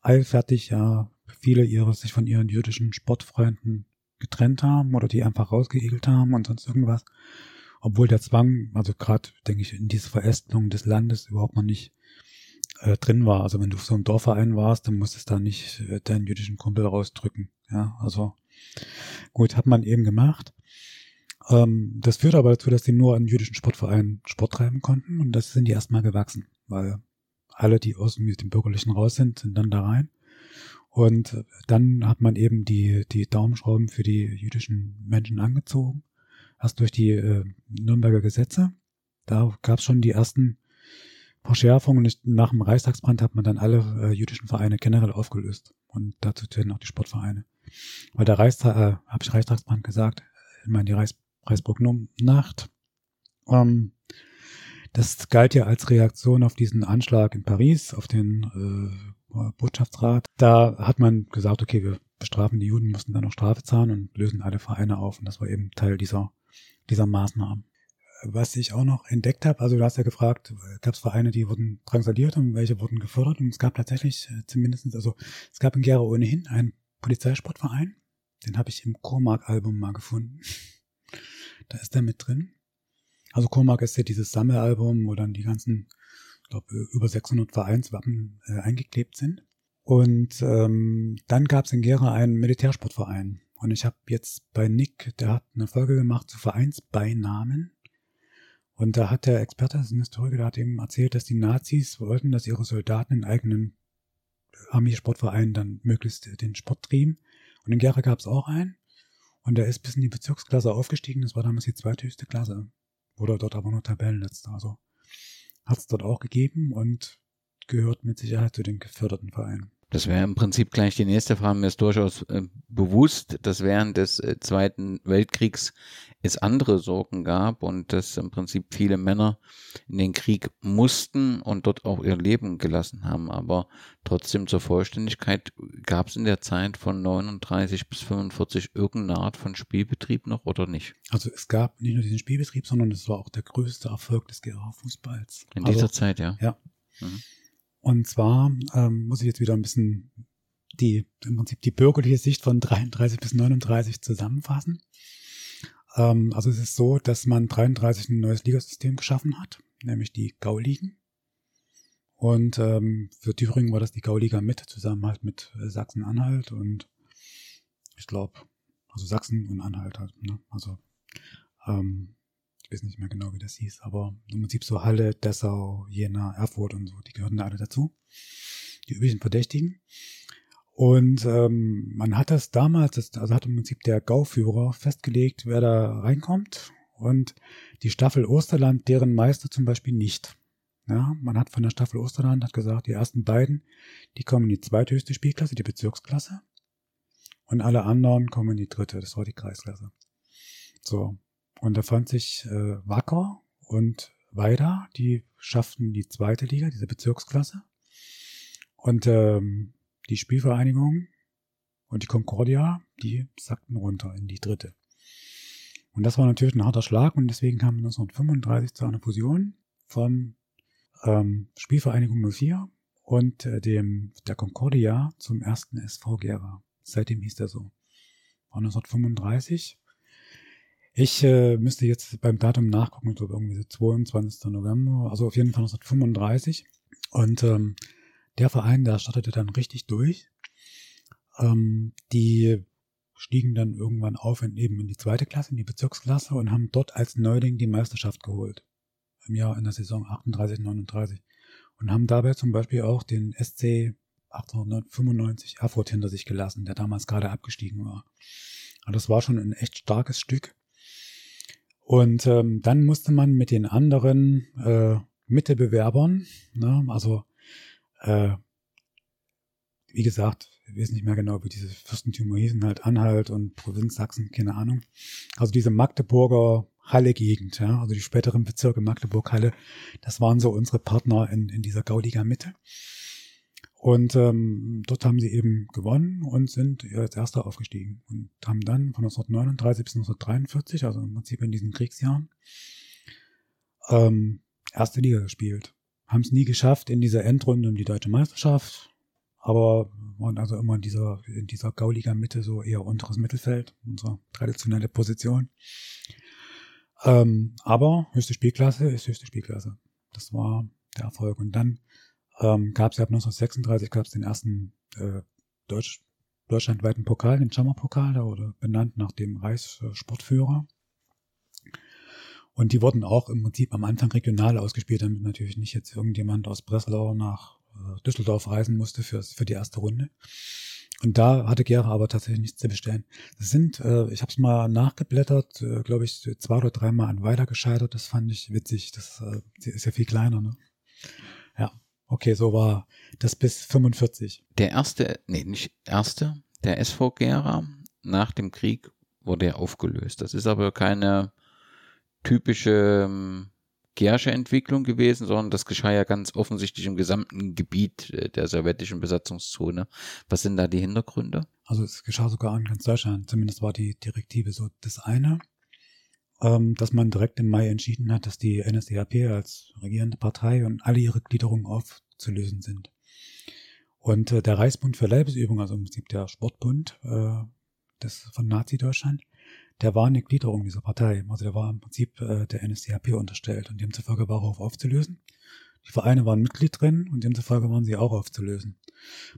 eilfertig ja viele ihre sich von ihren jüdischen Sportfreunden getrennt haben oder die einfach rausgeegelt haben und sonst irgendwas. Obwohl der Zwang, also gerade, denke ich, in diese Verästelung des Landes überhaupt noch nicht äh, drin war. Also wenn du so einem Dorfverein warst, dann musstest du da nicht äh, deinen jüdischen Kumpel rausdrücken. Ja, also gut, hat man eben gemacht. Ähm, das führt aber dazu, dass die nur an jüdischen Sportvereinen Sport treiben konnten und das sind die erstmal gewachsen, weil alle, die aus dem Bürgerlichen raus sind, sind dann da rein. Und dann hat man eben die, die Daumenschrauben für die jüdischen Menschen angezogen. Erst durch die äh, Nürnberger Gesetze. Da gab es schon die ersten Verschärfungen. Nach dem Reichstagsbrand hat man dann alle äh, jüdischen Vereine generell aufgelöst. Und dazu zählen auch die Sportvereine. Weil der Reichstag, äh, habe ich Reichstagsbrand gesagt, ich meine die Reichs Reichsburg-Nacht. Ähm, das galt ja als Reaktion auf diesen Anschlag in Paris, auf den äh, Botschaftsrat. Da hat man gesagt, okay, wir bestrafen die Juden, müssen dann noch Strafe zahlen und lösen alle Vereine auf. Und das war eben Teil dieser, dieser Maßnahmen. Was ich auch noch entdeckt habe, also du hast ja gefragt, gab es Vereine, die wurden drangsaliert und welche wurden gefördert. Und es gab tatsächlich äh, zumindestens, also es gab in Gera ohnehin einen Polizeisportverein. Den habe ich im Cormac-Album mal gefunden. da ist der mit drin. Also Cormac ist ja dieses Sammelalbum, wo dann die ganzen glaube, über 600 Vereinswappen äh, eingeklebt sind. Und ähm, dann gab es in Gera einen Militärsportverein. Und ich habe jetzt bei Nick, der hat eine Folge gemacht zu Vereinsbeinamen. Und da hat der Experte, das ist ein Historiker, der hat ihm erzählt, dass die Nazis wollten, dass ihre Soldaten in eigenen Armeesportvereinen dann möglichst den Sport trieben. Und in Gera gab es auch einen. Und der ist bis in die Bezirksklasse aufgestiegen. Das war damals die zweithöchste Klasse. Wurde dort aber nur Tabellenletzter. Also hat es dort auch gegeben und gehört mit Sicherheit zu den geförderten Vereinen. Das wäre im Prinzip gleich die nächste Frage. Mir ist durchaus äh, bewusst, dass während des äh, Zweiten Weltkriegs es andere Sorgen gab und dass im Prinzip viele Männer in den Krieg mussten und dort auch ihr Leben gelassen haben. Aber trotzdem zur Vollständigkeit gab es in der Zeit von 39 bis 45 irgendeine Art von Spielbetrieb noch oder nicht? Also es gab nicht nur diesen Spielbetrieb, sondern es war auch der größte Erfolg des Gera Fußballs. In also, dieser Zeit, ja. Ja. Mhm. Und zwar ähm, muss ich jetzt wieder ein bisschen die, im Prinzip die bürgerliche Sicht von 33 bis 39 zusammenfassen. Ähm, also es ist so, dass man 33 ein neues Ligasystem geschaffen hat, nämlich die Gauligen. Und ähm, für Thüringen war das die Gauliga Mitte zusammen halt mit äh, Sachsen-Anhalt und ich glaube, also Sachsen und Anhalt halt. Ne? Also ähm, weiß nicht mehr genau, wie das hieß, aber im Prinzip so Halle, Dessau, Jena, Erfurt und so, die gehörten da alle dazu. Die üblichen Verdächtigen. Und ähm, man hat das damals, also hat im Prinzip der Gauführer festgelegt, wer da reinkommt. Und die Staffel Osterland, deren Meister zum Beispiel nicht. Ja, man hat von der Staffel Osterland hat gesagt, die ersten beiden, die kommen in die zweithöchste Spielklasse, die Bezirksklasse. Und alle anderen kommen in die dritte, das war die Kreisklasse. So, und da fand sich äh, Wacker und Weida, die schafften die zweite Liga, diese Bezirksklasse. Und ähm, die Spielvereinigung und die Concordia, die sackten runter in die dritte. Und das war natürlich ein harter Schlag und deswegen kam 1935 zu einer Fusion vom ähm, Spielvereinigung 04 und äh, dem der Concordia zum ersten SV Gera. Seitdem hieß der so. War 1935 ich äh, müsste jetzt beim Datum nachgucken, glaube irgendwie so 22. November, also auf jeden Fall 1935. Und ähm, der Verein, der startete dann richtig durch. Ähm, die stiegen dann irgendwann auf in, eben in die zweite Klasse, in die Bezirksklasse und haben dort als Neuling die Meisterschaft geholt. Im Jahr in der Saison 38, 39. Und haben dabei zum Beispiel auch den SC 1895 Erfurt hinter sich gelassen, der damals gerade abgestiegen war. Und das war schon ein echt starkes Stück. Und ähm, dann musste man mit den anderen äh, Mittelbewerbern, ne, also äh, wie gesagt, ich weiß nicht mehr genau, wie diese Fürstentümer hießen, halt Anhalt und Provinz Sachsen, keine Ahnung. Also diese Magdeburger Halle-Gegend, ja, also die späteren Bezirke Magdeburg-Halle, das waren so unsere Partner in, in dieser Gauliga Mitte. Und ähm, dort haben sie eben gewonnen und sind als Erster aufgestiegen und haben dann von 1939 bis 1943, also im Prinzip in diesen Kriegsjahren, ähm, erste Liga gespielt. Haben es nie geschafft in dieser Endrunde um die deutsche Meisterschaft, aber waren also immer in dieser, in dieser Gauliga Mitte so eher unteres Mittelfeld, unsere traditionelle Position. Ähm, aber höchste Spielklasse ist höchste Spielklasse. Das war der Erfolg. Und dann ähm, gab es ja ab 1936 gab es den ersten äh, Deutsch, deutschlandweiten Pokal, den Jammer-Pokal, der wurde benannt nach dem Reichssportführer. Und die wurden auch im Prinzip am Anfang regional ausgespielt, damit natürlich nicht jetzt irgendjemand aus Breslau nach äh, Düsseldorf reisen musste für, für die erste Runde. Und da hatte Gera aber tatsächlich nichts zu bestellen. Das sind, äh, ich habe es mal nachgeblättert, äh, glaube ich, zwei oder dreimal an weiter gescheitert. Das fand ich witzig. Das äh, ist ja viel kleiner, ne? Okay, so war das bis 45. Der erste, nee, nicht erste, der SV Gera nach dem Krieg wurde er aufgelöst. Das ist aber keine typische ähm, Gersche Entwicklung gewesen, sondern das geschah ja ganz offensichtlich im gesamten Gebiet äh, der sowjetischen Besatzungszone. Was sind da die Hintergründe? Also es geschah sogar in ganz Deutschland, zumindest war die Direktive so das eine, ähm, dass man direkt im Mai entschieden hat, dass die NSDAP als regierende Partei und alle ihre Gliederungen aufzulösen sind. Und äh, der Reichsbund für Leibesübung, also im Prinzip der Sportbund äh, des, von Nazi-Deutschland, der war eine Gliederung dieser Partei. Also der war im Prinzip äh, der NSDAP unterstellt und demzufolge war er auch aufzulösen. Die Vereine waren Mitglied drin und demzufolge waren sie auch aufzulösen.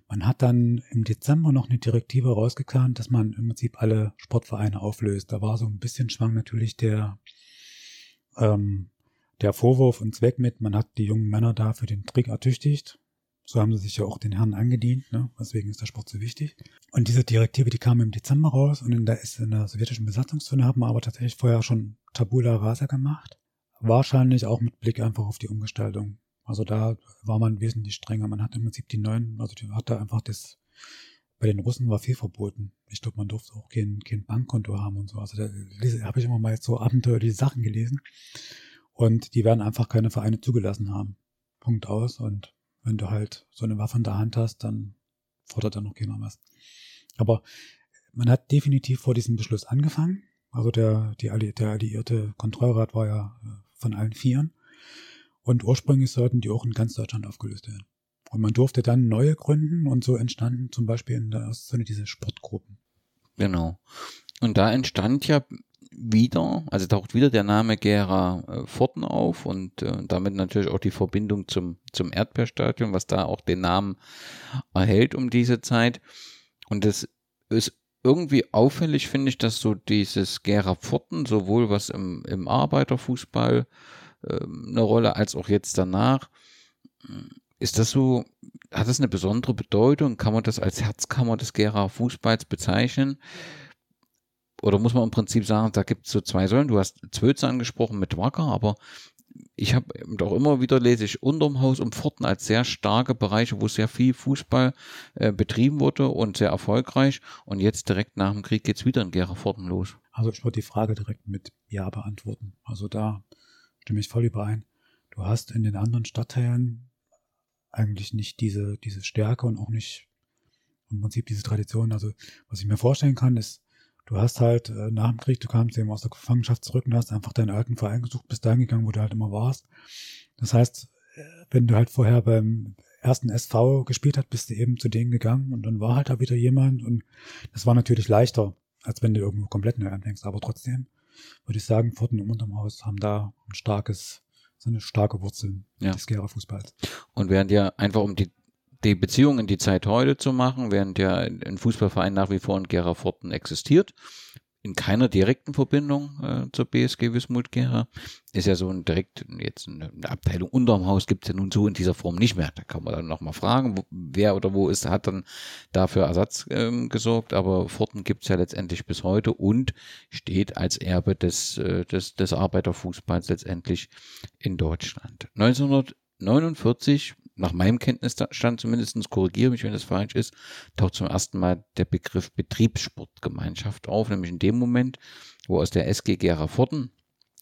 Man hat dann im Dezember noch eine Direktive rausgekannt, dass man im Prinzip alle Sportvereine auflöst. Da war so ein bisschen schwang natürlich der, ähm, der Vorwurf und Zweck mit, man hat die jungen Männer da für den Trick ertüchtigt. So haben sie sich ja auch den Herren angedient, ne? deswegen ist der Sport so wichtig. Und diese Direktive, die kam im Dezember raus und in der, ist in der sowjetischen Besatzungszone haben wir aber tatsächlich vorher schon Tabula Rasa gemacht. Wahrscheinlich auch mit Blick einfach auf die Umgestaltung. Also da war man wesentlich strenger. Man hat im Prinzip die neuen, also die hatte einfach das, bei den Russen war viel verboten. Ich glaube, man durfte auch kein, kein Bankkonto haben und so. Also da habe ich immer mal so abenteuerliche Sachen gelesen. Und die werden einfach keine Vereine zugelassen haben. Punkt aus. Und wenn du halt so eine Waffe in der Hand hast, dann fordert da noch keiner was. Aber man hat definitiv vor diesem Beschluss angefangen. Also der, die, der alliierte Kontrollrat war ja äh, von allen Vieren. Und ursprünglich sollten die auch in ganz Deutschland aufgelöst werden. Und man durfte dann neue gründen und so entstanden zum Beispiel in der Ostzone diese Sportgruppen. Genau. Und da entstand ja wieder, also taucht wieder der Name Gera äh, Forten auf und äh, damit natürlich auch die Verbindung zum, zum Erdbeerstadion, was da auch den Namen erhält um diese Zeit. Und das ist irgendwie auffällig, finde ich, dass so dieses Gera Forten, sowohl was im, im Arbeiterfußball eine Rolle, als auch jetzt danach, ist das so, hat das eine besondere Bedeutung? Kann man das als Herzkammer des Gera Fußballs bezeichnen? oder muss man im Prinzip sagen, da gibt es so zwei Säulen. Du hast Zwölze angesprochen mit Wacker, aber ich habe auch immer wieder lese ich unterm Haus und Pforten als sehr starke Bereiche, wo sehr viel Fußball äh, betrieben wurde und sehr erfolgreich. Und jetzt direkt nach dem Krieg geht es wieder in Geraforten los. Also ich würde die Frage direkt mit Ja beantworten. Also da stimme ich voll überein. Du hast in den anderen Stadtteilen eigentlich nicht diese, diese Stärke und auch nicht im Prinzip diese Tradition. Also was ich mir vorstellen kann, ist, du hast halt äh, nach dem Krieg, du kamst eben aus der Gefangenschaft zurück und hast einfach deinen alten Verein gesucht, bist dahin gegangen, wo du halt immer warst. Das heißt, äh, wenn du halt vorher beim ersten SV gespielt hast, bist du eben zu denen gegangen und dann war halt da wieder jemand und das war natürlich leichter, als wenn du irgendwo komplett neu anfängst. Aber trotzdem würde ich sagen, Pforten und unterm Haus haben da ein starkes, so eine starke Wurzel ja. des Gera Fußballs. Und während ja einfach um die die Beziehung in die Zeit heute zu machen, während ja ein Fußballverein nach wie vor in Geraforten existiert, in keiner direkten Verbindung äh, zur BSG Wismut Gera. Ist ja so ein direkt, jetzt eine, Abteilung unterm Haus gibt es ja nun so in dieser Form nicht mehr. Da kann man dann nochmal fragen, wo, wer oder wo ist, hat dann dafür Ersatz ähm, gesorgt. Aber Forten gibt es ja letztendlich bis heute und steht als Erbe des, äh, des, des Arbeiterfußballs letztendlich in Deutschland. 1949 nach meinem Kenntnisstand zumindest, korrigiere mich, wenn das falsch ist, taucht zum ersten Mal der Begriff Betriebssportgemeinschaft auf, nämlich in dem Moment, wo aus der SG Gera Forten,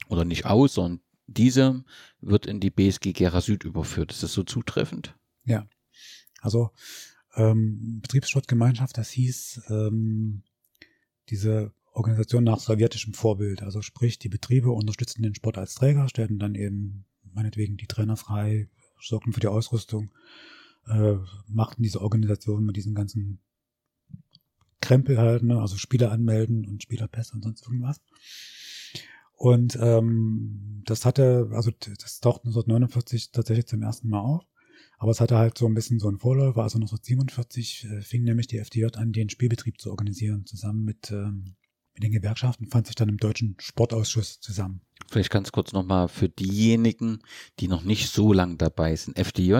oder nicht aus, sondern diese wird in die BSG Gera Süd überführt. Ist das so zutreffend? Ja. Also ähm, Betriebssportgemeinschaft, das hieß ähm, diese Organisation nach sowjetischem Vorbild. Also sprich, die Betriebe unterstützen den Sport als Träger, stellen dann eben meinetwegen die Trainer frei, sorgten für die Ausrüstung, äh, machten diese Organisation mit diesen ganzen Krempel halt, ne? also Spieler anmelden und Spielerpässe und sonst irgendwas. Und ähm, das hatte, also das taucht 1949 tatsächlich zum ersten Mal auf. Aber es hatte halt so ein bisschen so einen Vorläufer. Also 1947 äh, fing nämlich die FDJ an, den Spielbetrieb zu organisieren, zusammen mit, ähm, mit den Gewerkschaften, fand sich dann im Deutschen Sportausschuss zusammen. Vielleicht ganz kurz nochmal für diejenigen, die noch nicht so lang dabei sind. FDJ?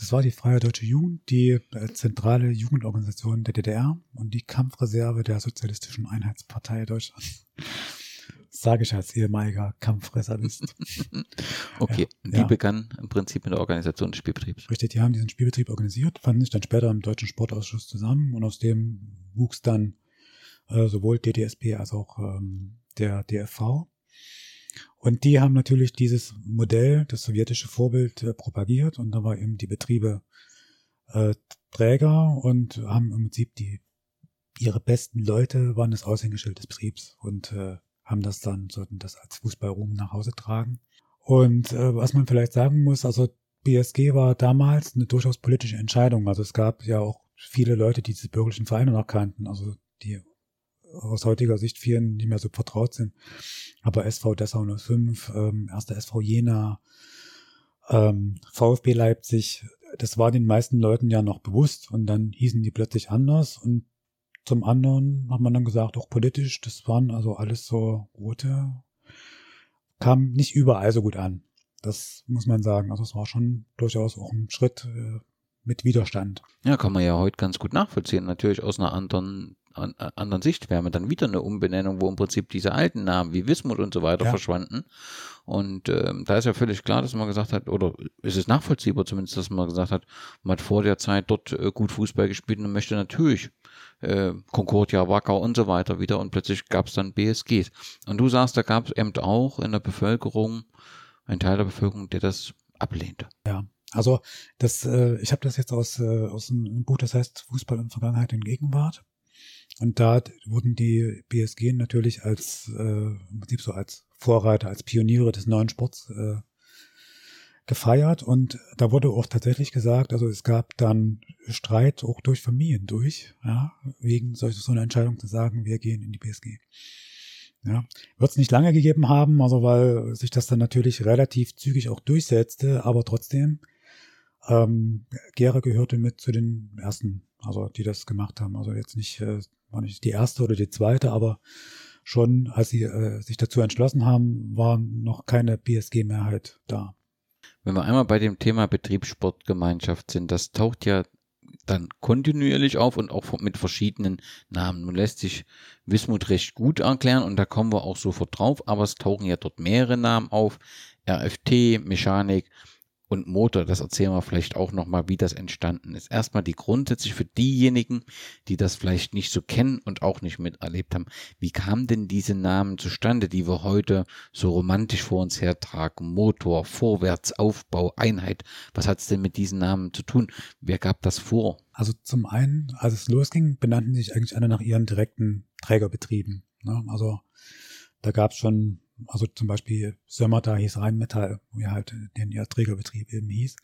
Das war die Freie Deutsche Jugend, die äh, zentrale Jugendorganisation der DDR und die Kampfreserve der Sozialistischen Einheitspartei Deutschlands. Sage ich als ehemaliger Kampfreservist. okay, ja, die ja. begann im Prinzip mit der Organisation des Spielbetriebs. Richtig, die haben diesen Spielbetrieb organisiert, fanden sich dann später im Deutschen Sportausschuss zusammen und aus dem wuchs dann äh, sowohl DDSP als auch ähm, der DFV. Und die haben natürlich dieses Modell, das sowjetische Vorbild, äh, propagiert und da war eben die Betriebe äh, Träger und haben im Prinzip die ihre besten Leute waren das Aushängeschild des Betriebs und äh, haben das dann, sollten das als Fußballruhm nach Hause tragen. Und äh, was man vielleicht sagen muss, also BSG war damals eine durchaus politische Entscheidung. Also es gab ja auch viele Leute, die diese bürgerlichen Vereine noch kannten, also die aus heutiger Sicht vielen nicht mehr so vertraut sind. Aber SV Dessau 05, ähm, erster SV Jena, ähm, VfB Leipzig, das war den meisten Leuten ja noch bewusst und dann hießen die plötzlich anders und zum anderen hat man dann gesagt, auch politisch, das waren also alles so rote, kam nicht überall so gut an. Das muss man sagen. Also es war schon durchaus auch ein Schritt äh, mit Widerstand. Ja, kann man ja heute ganz gut nachvollziehen. Natürlich aus einer anderen, an, anderen Sicht wäre man dann wieder eine Umbenennung, wo im Prinzip diese alten Namen wie Wismut und so weiter Ja. verschwanden. Und ähm, da ist ja völlig klar, dass man gesagt hat, oder ist es nachvollziehbar zumindest, dass man gesagt hat, man hat vor der Zeit dort äh, gut Fußball gespielt und möchte natürlich äh, Concordia, Wacker und so weiter wieder und plötzlich gab es dann BSGs. Und du sagst, da gab es eben auch in der Bevölkerung, ein Teil der Bevölkerung, der das ablehnte. Ja, also das, äh, ich habe das jetzt aus, äh, aus einem Buch, das heißt Fußball in Vergangenheit und Gegenwart. Und da wurden die BSG natürlich als äh, im Prinzip so als Vorreiter, als Pioniere des neuen Sports äh, gefeiert. Und da wurde auch tatsächlich gesagt, also es gab dann Streit auch durch Familien durch, ja, wegen solch so einer Entscheidung zu sagen, wir gehen in die BSG. Ja, wird es nicht lange gegeben haben, also weil sich das dann natürlich relativ zügig auch durchsetzte, aber trotzdem, ähm, Gera gehörte mit zu den ersten, also die das gemacht haben. Also jetzt nicht, äh, war nicht die erste oder die zweite, aber schon, als sie äh, sich dazu entschlossen haben, war noch keine BSG-Mehrheit da. Wenn wir einmal bei dem Thema Betriebssportgemeinschaft sind, das taucht ja dann kontinuierlich auf und auch mit verschiedenen Namen. Nun lässt sich Wismut recht gut erklären und da kommen wir auch sofort drauf, aber es tauchen ja dort mehrere Namen auf. RFT, Mechanik und Motor, das erzählen wir vielleicht auch nochmal, wie das entstanden ist. Erstmal die grundsätzlich für diejenigen, die das vielleicht nicht so kennen und auch nicht miterlebt haben. Wie kamen denn diese Namen zustande, die wir heute so romantisch vor uns hertragen? Motor, Vorwärts, Aufbau, Einheit. Was hat es denn mit diesen Namen zu tun? Wer gab das vor? Also zum einen, als es losging, benannten sich eigentlich alle nach ihren direkten Trägerbetrieben. Ne? Also da gab es schon, also zum Beispiel Sömmerda hieß Rheinmetall, wie halt den ihr Trägerbetrieb eben hieß.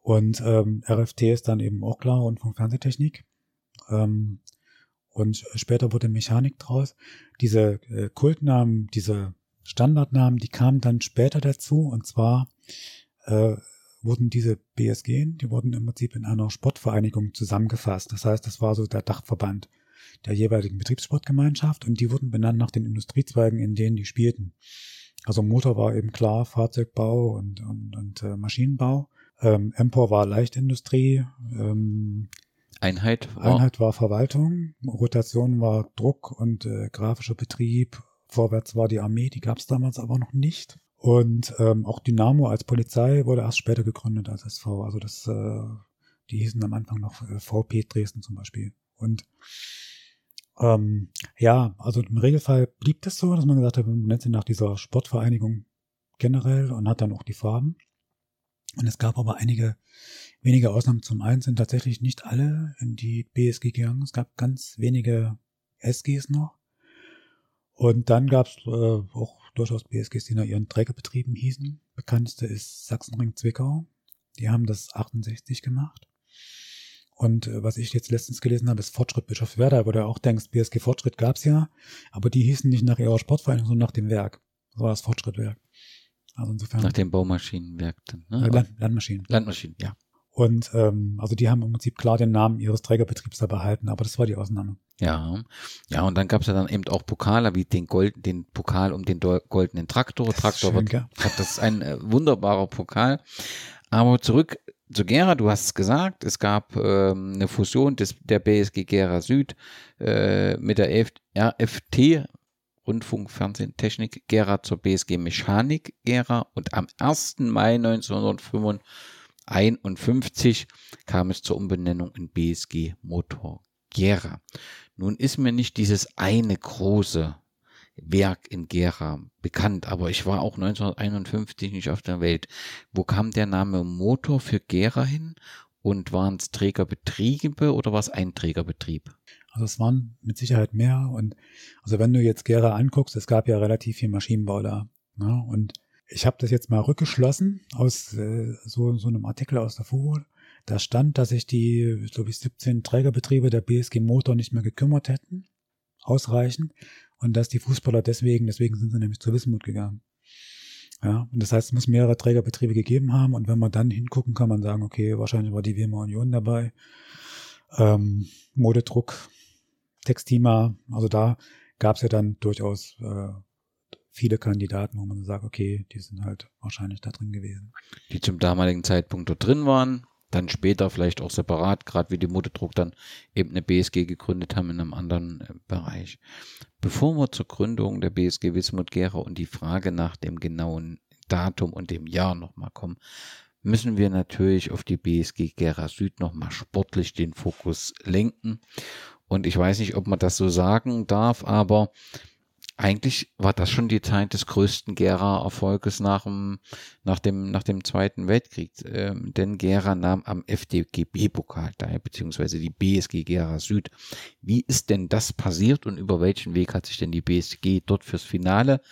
Und ähm, RFT ist dann eben auch klar, Rundfunk Fernsehtechnik. Ähm, und später wurde Mechanik draus. Diese äh, Kultnamen, diese Standardnamen, die kamen dann später dazu. Und zwar äh, wurden diese BSG, die wurden im Prinzip in einer Sportvereinigung zusammengefasst. Das heißt, das war so der Dachverband der jeweiligen Betriebssportgemeinschaft und die wurden benannt nach den Industriezweigen, in denen die spielten. Also Motor war eben klar Fahrzeugbau und, und, und äh, Maschinenbau. Ähm, Empor war Leichtindustrie. Ähm, Einheit war, Einheit war Verwaltung. Rotation war Druck und äh, grafischer Betrieb. Vorwärts war die Armee, die gab es damals aber noch nicht. Und ähm, auch Dynamo als Polizei wurde erst später gegründet als SV. Also das, äh, die hießen am Anfang noch äh, VP Dresden zum Beispiel. Und ähm, ja, also im Regelfall blieb das so, dass man gesagt hat, man nennt sie nach dieser Sportvereinigung generell und hat dann auch die Farben. Und es gab aber einige wenige Ausnahmen. Zum einen sind tatsächlich nicht alle in die BSG gegangen. Es gab ganz wenige SGs noch. Und dann gab es äh, auch durchaus BSGs, die nach ihren Trägerbetrieben hießen. Bekannteste ist Sachsenring Zwickau. Die haben das 68 gemacht. Und äh, was ich jetzt letztens gelesen habe, ist Fortschritt Bischofswerda, wo du auch denkst, BSG Fortschritt gab's ja, aber die hießen nicht nach ihrer Sportvereinigung, sondern nach dem Werk. Das war das Fortschrittwerk. Also insofern. Nach dem Baumaschinenwerk dann, ne? Äh, Land, Landmaschinen. Landmaschinen, ja. Und ähm, also die haben im Prinzip klar den Namen ihres Trägerbetriebs da behalten, aber das war die Ausnahme. Ja, ja, und dann gab es ja dann eben auch Pokale, wie den Gold, den Pokal um den goldenen Traktor. Das ist Traktor schön, wird, gell? das ist ein äh, wunderbarer Pokal. Aber zurück zu Gera, du hast es gesagt, es gab ähm, eine Fusion des, der BSG Gera Süd äh, mit der RFT, Rundfunk, Fernsehen, Technik, Gera zur BSG Mechanik Gera und am 1. Mai 1951 kam es zur Umbenennung in BSG Motor Gera. Nun ist mir nicht dieses eine große Werk in Gera bekannt, aber ich war auch 1951 nicht auf der Welt. Wo kam der Name Motor für Gera hin? Und waren es Trägerbetriebe oder war es ein Trägerbetrieb? Also es waren mit Sicherheit mehr. Und also wenn du jetzt Gera anguckst, es gab ja relativ viel Maschinenbau da. Ne? Und ich habe das jetzt mal rückgeschlossen aus äh, so, so einem Artikel aus der FUHO. Da stand, dass sich die, glaube ich, 17 Trägerbetriebe der BSG Motor nicht mehr gekümmert hätten. Ausreichend. Und dass die Fußballer deswegen, deswegen sind sie nämlich zu Wismut gegangen. Ja, und das heißt, es muss mehrere Trägerbetriebe gegeben haben. Und wenn man dann hingucken, kann man sagen, okay, wahrscheinlich war die Wilma Union dabei. Ähm, Modedruck, Textima, also da gab es ja dann durchaus äh, viele Kandidaten, wo man sagt, okay, die sind halt wahrscheinlich da drin gewesen. Die zum damaligen Zeitpunkt dort drin waren, dann später vielleicht auch separat, gerade wie die Muterdruck dann eben eine BSG gegründet haben in einem anderen äh, Bereich. Bevor wir zur Gründung der BSG Wismut Gera und die Frage nach dem genauen Datum und dem Jahr nochmal kommen, müssen wir natürlich auf die BSG Gera Süd nochmal sportlich den Fokus lenken. Und ich weiß nicht, ob man das so sagen darf, aber eigentlich war das schon die Zeit des größten Gera-Erfolges nach dem, nach, dem, nach dem Zweiten Weltkrieg. Ähm, denn Gera nahm am FDGB-Pokal teil, beziehungsweise die BSG Gera Süd. Wie ist denn das passiert und über welchen Weg hat sich denn die BSG dort fürs Finale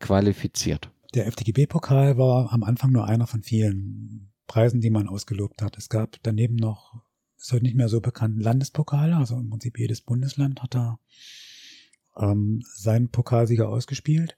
qualifiziert? Der FDGB-Pokal war am Anfang nur einer von vielen Preisen, die man ausgelobt hat. Es gab daneben noch, ist heute nicht mehr so bekannt, Landespokale, also im Prinzip jedes Bundesland hat da ähm, seinen Pokalsieger ausgespielt.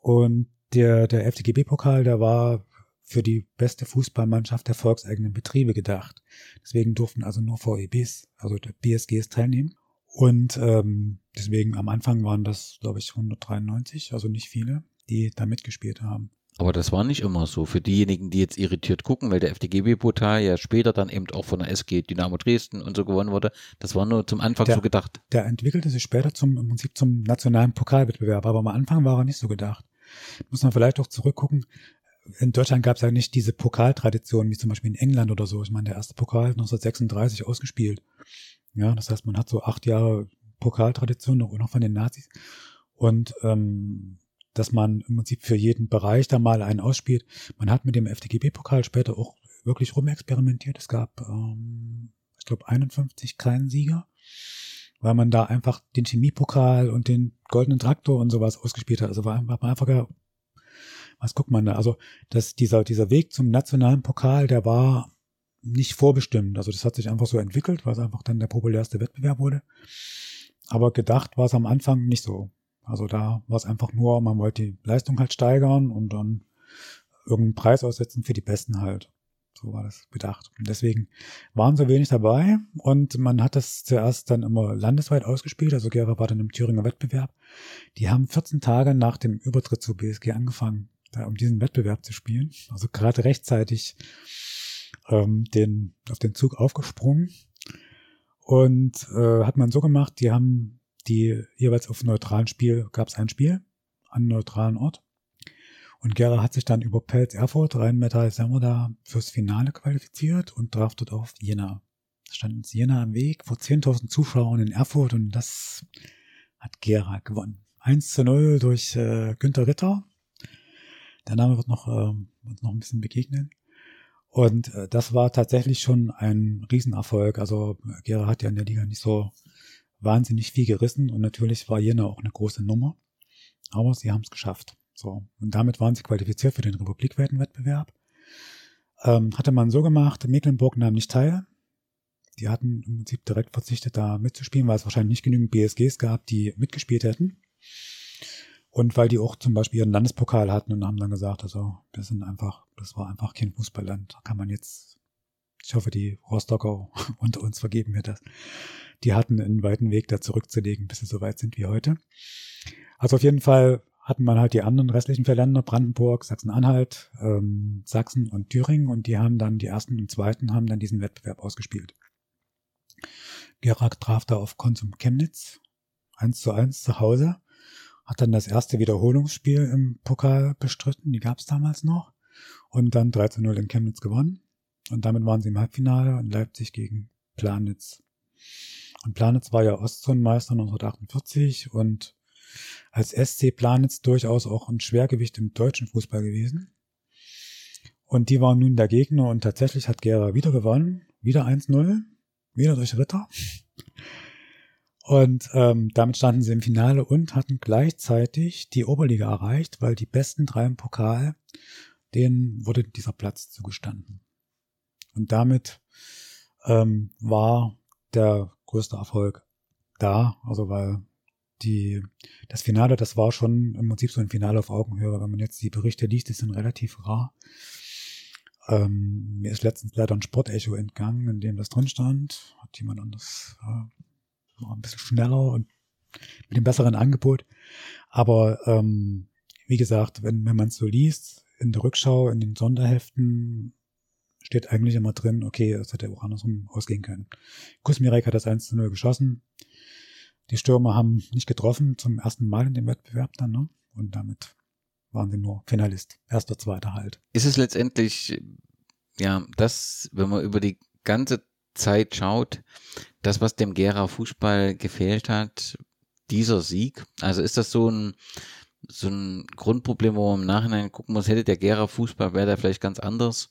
Und der, der FDGB-Pokal, der war für die beste Fußballmannschaft der volkseigenen Betriebe gedacht. Deswegen durften also nur VEBs, also der BSGs teilnehmen. Und ähm, deswegen am Anfang waren das, glaube ich, 193, also nicht viele, die da mitgespielt haben. Aber das war nicht immer so. Für diejenigen, die jetzt irritiert gucken, weil der FDGB-Portal ja später dann eben auch von der SG Dynamo Dresden und so gewonnen wurde, das war nur zum Anfang der, so gedacht. Der entwickelte sich später zum, im Prinzip zum nationalen Pokalwettbewerb, aber am Anfang war er nicht so gedacht. Muss man vielleicht auch zurückgucken. In Deutschland gab es ja nicht diese Pokaltradition, wie zum Beispiel in England oder so. Ich meine, der erste Pokal 1936 ausgespielt. Ja, das heißt, man hat so acht Jahre Pokaltradition noch, noch von den Nazis. Und ähm, dass man im Prinzip für jeden Bereich da mal einen ausspielt. Man hat mit dem FDGB-Pokal später auch wirklich rumexperimentiert. Es gab, ähm, ich glaube, 51 keinen Sieger, weil man da einfach den Chemiepokal und den goldenen Traktor und sowas ausgespielt hat. Also war war einfach was guckt man da? Also dass dieser, dieser Weg zum nationalen Pokal, der war nicht vorbestimmt. Also das hat sich einfach so entwickelt, weil es einfach dann der populärste Wettbewerb wurde. Aber gedacht war es am Anfang nicht so. Also da war es einfach nur, man wollte die Leistung halt steigern und dann irgendeinen Preis aussetzen für die Besten halt. So war das gedacht. Und deswegen waren so wenig dabei und man hat das zuerst dann immer landesweit ausgespielt. Also Gera war dann im Thüringer Wettbewerb. Die haben 14 Tage nach dem Übertritt zur BSG angefangen, da um diesen Wettbewerb zu spielen. Also gerade rechtzeitig ähm, den, auf den Zug aufgesprungen. Und äh, hat man so gemacht, die haben die jeweils auf neutralen Spiel gab es ein Spiel an einem neutralen Ort. Und Gera hat sich dann über Pelz Erfurt, Rheinmetall Semmer da fürs Finale qualifiziert und traf dort auf Jena. Da stand uns Jena am Weg vor 10.000 Zuschauern in Erfurt und das hat Gera gewonnen. 1 zu 0 durch äh, Günter Ritter. Der Name wird noch, äh, wird noch ein bisschen begegnen. Und äh, das war tatsächlich schon ein Riesenerfolg. Also Gera hat ja in der Liga nicht so wahnsinnig viel gerissen und natürlich war Jena auch eine große Nummer. Aber sie haben es geschafft. So. Und damit waren sie qualifiziert für den republikweiten Wettbewerb. Ähm, hatte man so gemacht, Mecklenburg nahm nicht teil. Die hatten im Prinzip direkt verzichtet, da mitzuspielen, weil es wahrscheinlich nicht genügend BSGs gab, die mitgespielt hätten. Und weil die auch zum Beispiel ihren Landespokal hatten und haben dann gesagt, also, wir sind einfach, das war einfach kein Fußballland. Da kann man jetzt, ich hoffe, die Rostocker unter uns vergeben mir das die hatten einen weiten Weg da zurückzulegen, bis sie so weit sind wie heute. Also auf jeden Fall hatten man halt die anderen restlichen vier Länder, Brandenburg, Sachsen-Anhalt, ähm, Sachsen und Thüringen und die haben dann, die ersten und zweiten haben dann diesen Wettbewerb ausgespielt. Gerak traf da auf Konsum Chemnitz, eins zu eins zu Hause, hat dann das erste Wiederholungsspiel im Pokal bestritten, die gab es damals noch, und dann 3 zu 0 in Chemnitz gewonnen. Und damit waren sie im Halbfinale in Leipzig gegen Planitz. Und Planitz war ja Ostzonenmeister 1948 und als SC Planitz durchaus auch ein Schwergewicht im deutschen Fußball gewesen. Und die waren nun der Gegner und tatsächlich hat Gera wieder gewonnen. Wieder 1-0. Wieder durch Ritter. Und ähm, damit standen sie im Finale und hatten gleichzeitig die Oberliga erreicht, weil die besten drei im Pokal, denen wurde dieser Platz zugestanden. Und damit ähm, war der größte Erfolg da, also weil die, das Finale, das war schon im Prinzip so ein Finale auf Augenhöhe. Wenn man jetzt die Berichte liest, die sind relativ rar. Ähm, mir ist letztens leider ein Sportecho entgangen, in dem das drin stand. Hat jemand anders, äh, ein bisschen schneller und mit dem besseren Angebot. Aber ähm, wie gesagt, wenn, wenn man es so liest, in der Rückschau, in den Sonderheften, steht eigentlich immer drin, okay, es hätte auch andersrum ausgehen können. Kusmirek hat das 1 zu 0 geschossen. Die Stürmer haben nicht getroffen zum ersten Mal in dem Wettbewerb dann, ne? Und damit waren sie nur Finalist. Erster, zweiter halt. Ist es letztendlich, ja, das, wenn man über die ganze Zeit schaut, das, was dem Gera Fußball gefehlt hat, dieser Sieg? Also ist das so ein, so ein Grundproblem, wo man im Nachhinein gucken muss, hätte der Gera Fußball, wäre der vielleicht ganz anders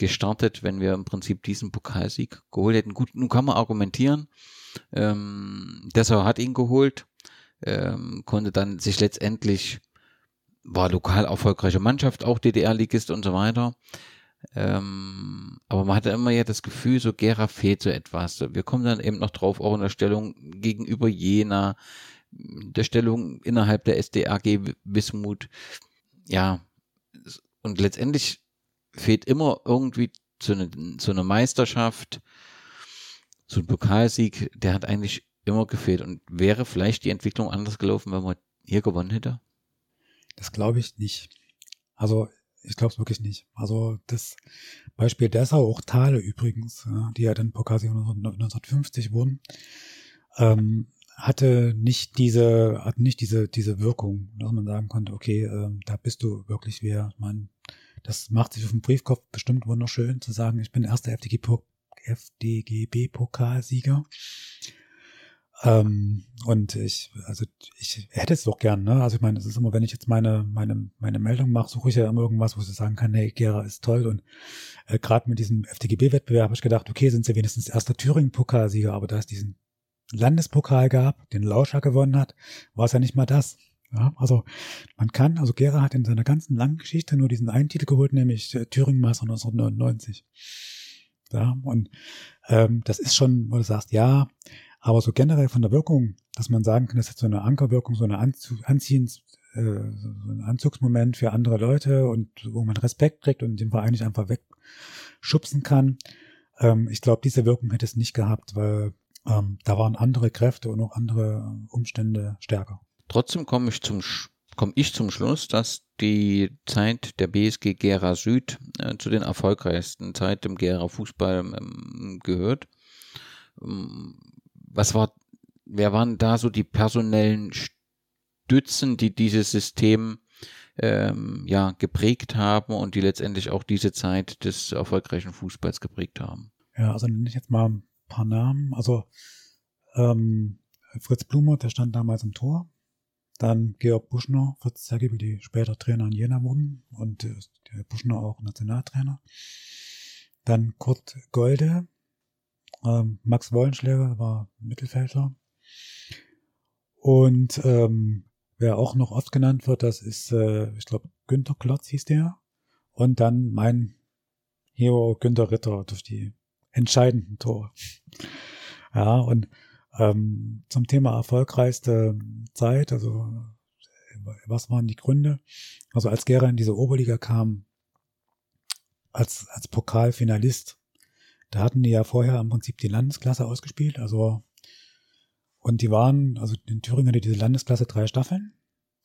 gestartet, wenn wir im Prinzip diesen Pokalsieg geholt hätten. Gut, nun kann man argumentieren, ähm, Dessau hat ihn geholt, ähm, konnte dann sich letztendlich, war lokal erfolgreiche Mannschaft, auch DDR-Ligist und so weiter. Ähm, aber man hatte immer ja das Gefühl, so Gera fehlt so etwas. Wir kommen dann eben noch drauf, auch in der Stellung gegenüber Jena, der Stellung innerhalb der SDAG Wismut. Ja, und letztendlich fehlt immer irgendwie so eine, so eine Meisterschaft, so ein Pokalsieg, der hat eigentlich immer gefehlt. Und wäre vielleicht die Entwicklung anders gelaufen, wenn man hier gewonnen hätte? Das glaube ich nicht. Also ich glaube es wirklich nicht. Also das Beispiel Dessau, auch Thale übrigens, die ja dann Pokalsieg 1950 wurden, ähm, hatte nicht diese, hat nicht diese, diese Wirkung, dass man sagen konnte, okay, ähm, da bist du wirklich wer. Man, das macht sich auf dem Briefkopf bestimmt wunderschön zu sagen, ich bin erster FDGB-Pokalsieger. Ähm, und ich, also ich hätte es doch gern, ne? Also ich meine, es ist immer, wenn ich jetzt meine, meine, meine Meldung mache, suche ich ja immer irgendwas, wo ich sagen kann, hey, Gera ist toll. Und äh, gerade mit diesem FDGB-Wettbewerb habe ich gedacht, okay, sind sie wenigstens erster Thüringen-Pokalsieger, aber da es diesen Landespokal gab, den Lauscher gewonnen hat, war es ja nicht mal das. Ja, also man kann, also Gera hat in seiner ganzen langen Geschichte nur diesen einen Titel geholt, nämlich äh, Thüringen Meister 1999. Ja, und ähm, das ist schon, wo du sagst, ja, aber so generell von der Wirkung, dass man sagen kann, das hat so eine Ankerwirkung, so eine Anzu Anziehens, äh, so ein Anzugsmoment für andere Leute und wo man Respekt kriegt und den Verein nicht einfach wegschubsen kann. Ähm, ich glaube, diese Wirkung hätte es nicht gehabt, weil ähm, da waren andere Kräfte und auch andere Umstände stärker. Trotzdem komme ich zum komme ich zum Schluss, dass die Zeit der BSG Gera Süd äh, zu den erfolgreichsten Zeit im Gera Fußball ähm, gehört. Ähm, was war, wer waren da so die personellen Stützen, die dieses System ähm, ja geprägt haben und die letztendlich auch diese Zeit des erfolgreichen Fußballs geprägt haben? Ja, also nenne ich jetzt mal ein paar Namen. Also ähm, Fritz Blumer, der stand damals im Tor. Dann Georg Buschner, Fritz Zergibel, die später Trainer in Jena wurden und äh, der Buschner auch Nationaltrainer. Dann Kurt Golde, ähm, Max Wollenschläger war Mittelfeldler. Und ähm, wer auch noch oft genannt wird, das ist, äh, ich glaube, Günter Klotz hieß der. Und dann mein Hero Günter Ritter durch die entscheidenden Tore. Ja, und ähm, zum Thema erfolgreichste Zeit, also was waren die Gründe? Also als Gera in diese Oberliga kam, als, als Pokalfinalist, da hatten die ja vorher im Prinzip die Landesklasse ausgespielt, also und die waren, also in Thüringen hatte diese Landesklasse drei Staffeln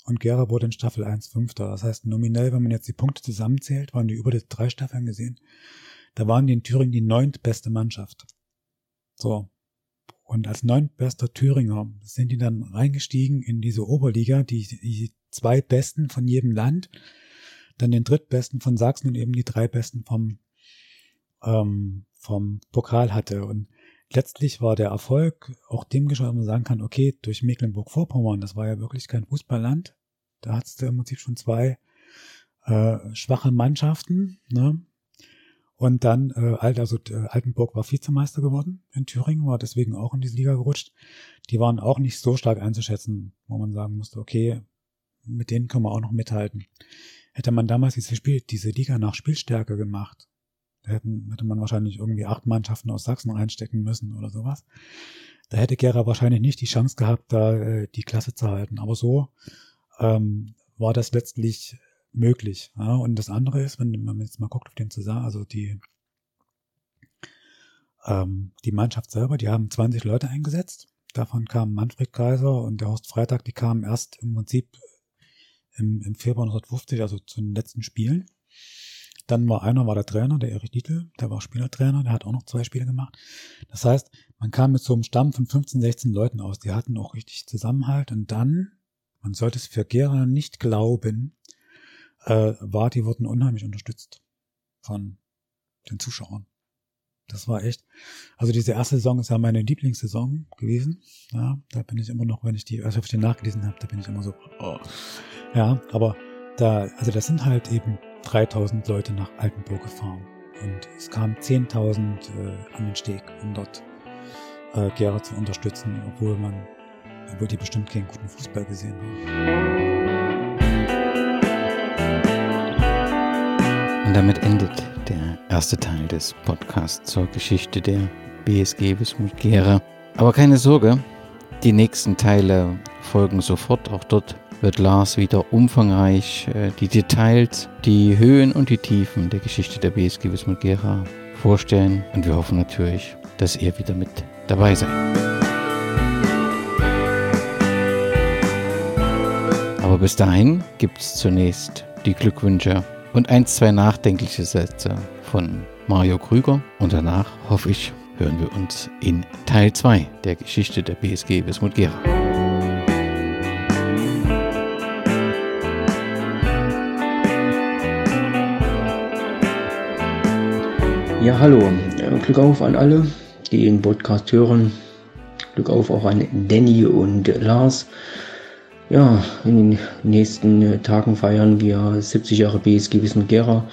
und Gera wurde in Staffel 1 Fünfter. Das heißt, nominell, wenn man jetzt die Punkte zusammenzählt, waren die über die drei Staffeln gesehen, da waren die in Thüringen die neuntbeste Mannschaft. So. Und als neuntbester Thüringer sind die dann reingestiegen in diese Oberliga, die, die zwei Besten von jedem Land, dann den drittbesten von Sachsen und eben die drei Besten vom, ähm, vom Pokal hatte. Und letztlich war der Erfolg auch dem geschah, man sagen kann, okay, durch Mecklenburg-Vorpommern, das war ja wirklich kein Fußballland. Da hattest du im Prinzip schon zwei äh, schwache Mannschaften, ne? Und dann, äh, also äh, Altenburg war Vizemeister geworden in Thüringen, war deswegen auch in diese Liga gerutscht. Die waren auch nicht so stark einzuschätzen, wo man sagen musste, okay, mit denen können wir auch noch mithalten. Hätte man damals diese, Spiel, diese Liga nach Spielstärke gemacht, hätten, hätte man wahrscheinlich irgendwie acht Mannschaften aus Sachsen reinstecken müssen oder sowas. Da hätte Gera wahrscheinlich nicht die Chance gehabt, da äh, die Klasse zu halten. Aber so ähm, war das letztlich möglich. Ja? Und das andere ist, wenn man jetzt mal guckt auf den Zusammenhang, also die, ähm, die Mannschaft selber, die haben 20 Leute eingesetzt. Davon kamen Manfred Kaiser und der Horst Freitag, die kamen erst im Prinzip im, im Februar 1950, also zu den letzten Spielen. Dann war einer, war der Trainer, der Erich Dietl, der war Spielertrainer, der hat auch noch zwei Spiele gemacht. Das heißt, man kam mit so einem Stamm von 15, 16 Leuten aus, die hatten auch richtig Zusammenhalt und dann, man sollte es für Gera nicht glauben, äh, war, die wurden unheimlich unterstützt von den Zuschauern. Das war echt. Also diese erste Saison ist ja meine Lieblingssaison gewesen. Ja, da bin ich immer noch, wenn ich die, also ich den nachgelesen habe, da bin ich immer so. Oh. Ja, aber da, also das sind halt eben 3000 Leute nach Altenburg gefahren und es kamen 10.000 äh, an den Steg, um dort äh, Gera zu unterstützen, obwohl man, obwohl die bestimmt keinen guten Fußball gesehen haben. Damit endet der erste Teil des Podcasts zur Geschichte der BSG Wismut Gera. Aber keine Sorge, die nächsten Teile folgen sofort. Auch dort wird Lars wieder umfangreich äh, die Details, die Höhen und die Tiefen der Geschichte der BSG Wismut Gera vorstellen. Und wir hoffen natürlich, dass ihr wieder mit dabei seid. Aber bis dahin gibt es zunächst die Glückwünsche und ein, zwei nachdenkliche Sätze von Mario Krüger. Und danach, hoffe ich, hören wir uns in Teil 2 der Geschichte der BSG Wismut Gera. Ja, hallo. Glück auf an alle, die den Podcast hören. Glück auf auch an Danny und Lars. Ja, in den nächsten Tagen feiern wir 70 Jahre BSG Wissen Gera.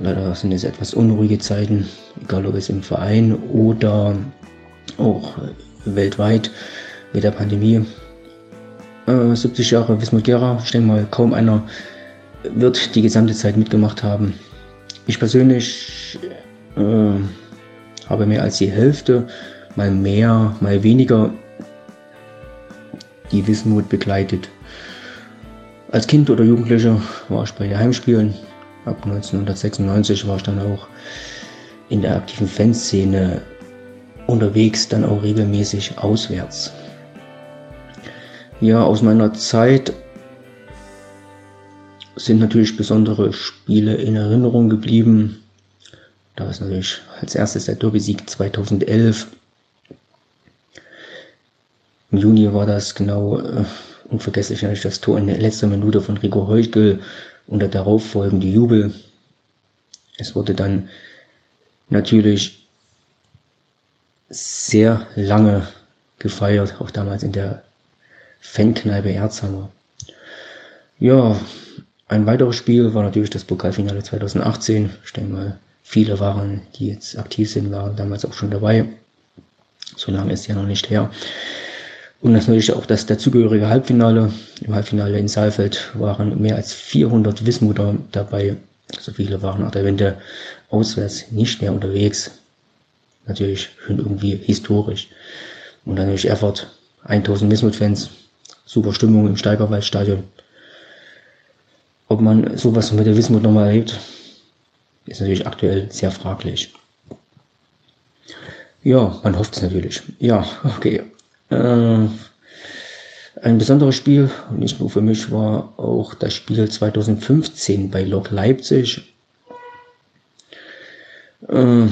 Leider sind es etwas unruhige Zeiten, egal ob es im Verein oder auch weltweit mit der Pandemie. Äh, 70 Jahre Wismut Gera, ich denke mal, kaum einer wird die gesamte Zeit mitgemacht haben. Ich persönlich äh, habe mehr als die Hälfte, mal mehr, mal weniger die Wismut begleitet. Als Kind oder Jugendlicher war ich bei den Heimspielen. Ab 1996 war ich dann auch in der aktiven Fanszene unterwegs, dann auch regelmäßig auswärts. Ja, aus meiner Zeit sind natürlich besondere Spiele in Erinnerung geblieben. Da ist natürlich als erstes der Derby-Sieg 2011 im Juni war das genau äh, unvergesslich natürlich das Tor in der letzten Minute von Rico Heuchel und der darauffolgende Jubel. Es wurde dann natürlich sehr lange gefeiert, auch damals in der Fankneipe Erzhammer. Ja, ein weiteres Spiel war natürlich das Pokalfinale 2018. Ich denke mal, viele waren, die jetzt aktiv sind, waren damals auch schon dabei. So lange ist ja noch nicht her. Und natürlich auch das dazugehörige Halbfinale. Im Halbfinale in Saalfeld waren mehr als 400 Wismuter dabei. So viele waren nach der Wende auswärts nicht mehr unterwegs. Natürlich schon irgendwie historisch. Und dann natürlich Erfurt, 1000 Wismut-Fans, super Stimmung im Steigerwaldstadion. Ob man sowas mit der Wismut nochmal erlebt, ist natürlich aktuell sehr fraglich. Ja, man hofft es natürlich. Ja, okay. Äh, ein besonderes Spiel, nicht nur für mich, war auch das Spiel 2015 bei Lok Leipzig. Äh,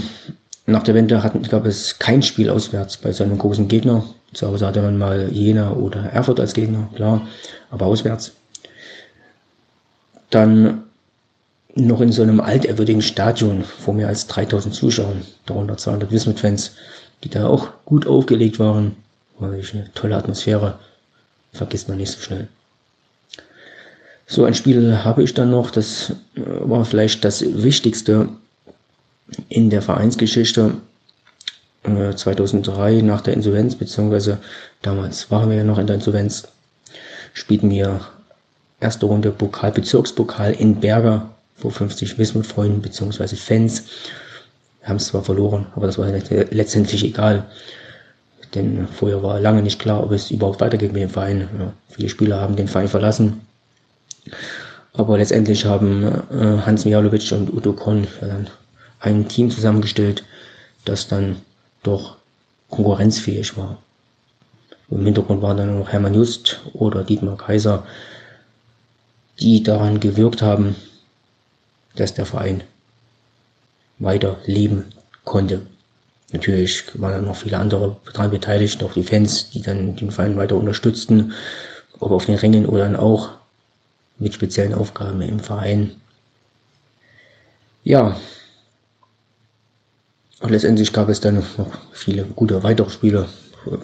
nach der Wende hatten, gab es kein Spiel auswärts bei so einem großen Gegner. Zu Hause hatte man mal Jena oder Erfurt als Gegner, klar, aber auswärts. Dann noch in so einem altehrwürdigen Stadion vor mehr als 3000 Zuschauern, darunter 200 Wismut-Fans, die da auch gut aufgelegt waren. Wirklich eine tolle Atmosphäre. Vergisst man nicht so schnell. So ein Spiel habe ich dann noch. Das äh, war vielleicht das Wichtigste in der Vereinsgeschichte. 2003 äh, nach der Insolvenz, beziehungsweise damals waren wir ja noch in der Insolvenz, spielten wir erste Runde Pokal, Bezirkspokal in Berger vor 50 Wismut-Freunden beziehungsweise Fans. Wir haben es zwar verloren, aber das war letztendlich egal. Denn vorher war lange nicht klar, ob es überhaupt weitergeht mit dem Verein. Ja, viele Spieler haben den Verein verlassen. Aber letztendlich haben äh, Hans Mijalovic und Udo Korn dann ein Team zusammengestellt, das dann doch konkurrenzfähig war. Im Hintergrund waren dann noch Hermann Just oder Dietmar Kaiser. die daran gewirkt haben, dass der Verein weiter leben konnte. Natürlich waren dann noch viele andere daran beteiligt, auch die Fans, die dann den Verein weiter unterstützten, ob auf den Rängen oder dann auch mit speziellen Aufgaben im Verein. Ja, und letztendlich gab es dann noch viele gute weitere Spiele.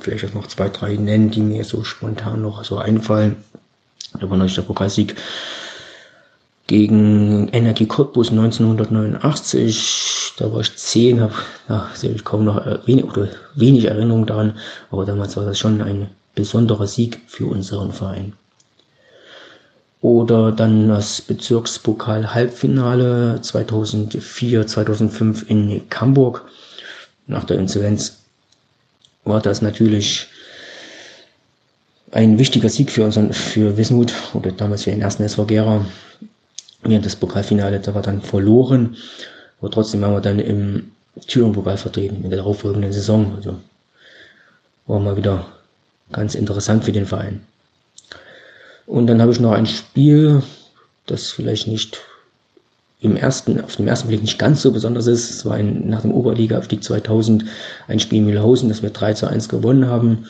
Vielleicht jetzt noch zwei, drei nennen, die mir so spontan noch so einfallen. Da war natürlich der Pokalsieg gegen Energie Cottbus 1989. Da war ich zehn, habe ja, ich kaum noch äh, wenig, oder wenig Erinnerung daran, aber damals war das schon ein besonderer Sieg für unseren Verein. Oder dann das Bezirkspokal-Halbfinale 2004, 2005 in Hamburg. Nach der Insolvenz war das natürlich ein wichtiger Sieg für unseren, für Wismut oder damals für den ersten SV Gera. Ja, das Pokalfinale, da war dann verloren. Aber trotzdem waren wir dann im Thüringen-Pokal vertreten in der darauffolgenden Saison. Also war mal wieder ganz interessant für den Verein. Und dann habe ich noch ein Spiel, das vielleicht nicht im ersten, auf den ersten Blick nicht ganz so besonders ist. Es war ein, nach dem Oberliga-Aufstieg 2000 ein Spiel in Mühlhausen, das wir 3 zu 1 gewonnen haben.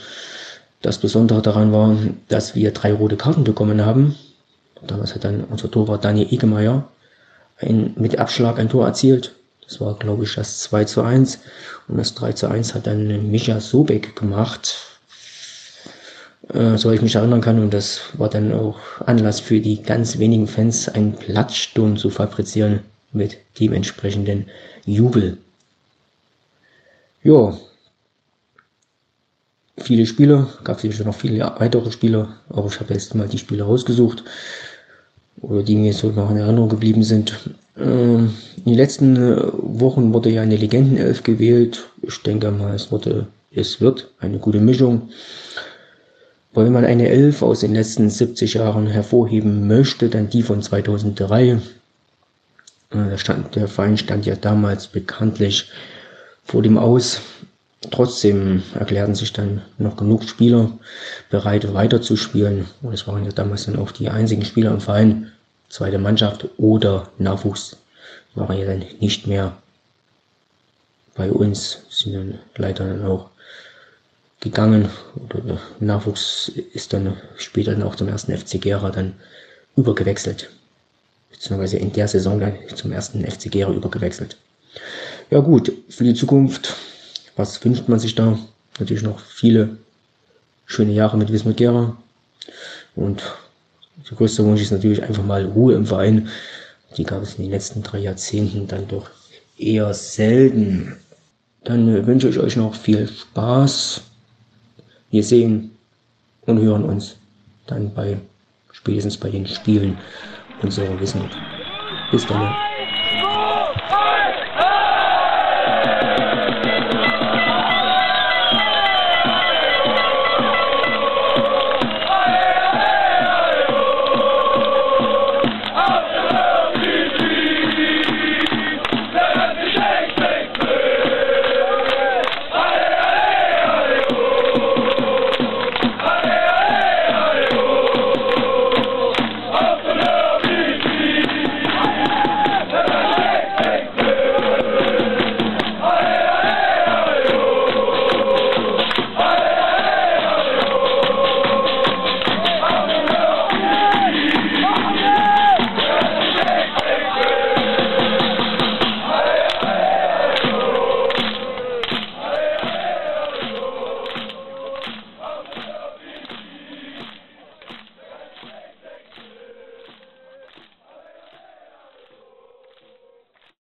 Das Besondere daran war, dass wir drei rote Karten bekommen haben. Damals hat dann unser Torwart Daniel Egemeyer ein, mit Abschlag ein Tor erzielt. Das war, glaube ich, das 2 zu 1. Und das 3 zu 1 hat dann Micha Sobek gemacht. Äh, so ich mich erinnern kann. Und das war dann auch Anlass für die ganz wenigen Fans, einen Platzsturm zu fabrizieren mit dementsprechenden Jubel. Ja, viele Spiele, gab sicher noch viele weitere Spiele, aber ich habe jetzt mal die Spiele rausgesucht, oder die mir so noch in Erinnerung geblieben sind. Ähm, in den letzten äh, Wochen wurde ja eine Legendenelf gewählt. Ich denke mal, es wurde, es wird eine gute Mischung. Wenn man eine Elf aus den letzten 70 Jahren hervorheben möchte, dann die von 2003. Äh, der, stand, der Verein stand ja damals bekanntlich vor dem Aus. Trotzdem erklärten sich dann noch genug Spieler bereit weiterzuspielen. Und es waren ja damals dann auch die einzigen Spieler im Verein, zweite Mannschaft oder Nachwuchs, waren ja dann nicht mehr bei uns, sind dann leider dann auch gegangen. Oder Nachwuchs ist dann später dann auch zum ersten FC Gera dann übergewechselt. Beziehungsweise in der Saison dann zum ersten FC Gera übergewechselt. Ja gut, für die Zukunft was wünscht man sich da? Natürlich noch viele schöne Jahre mit Wismut Gera. Und der größte Wunsch ist natürlich einfach mal Ruhe im Verein. Die gab es in den letzten drei Jahrzehnten dann doch eher selten. Dann wünsche ich euch noch viel Spaß. Wir sehen und hören uns dann bei spätestens bei den Spielen unserer Wismut. Bis dann.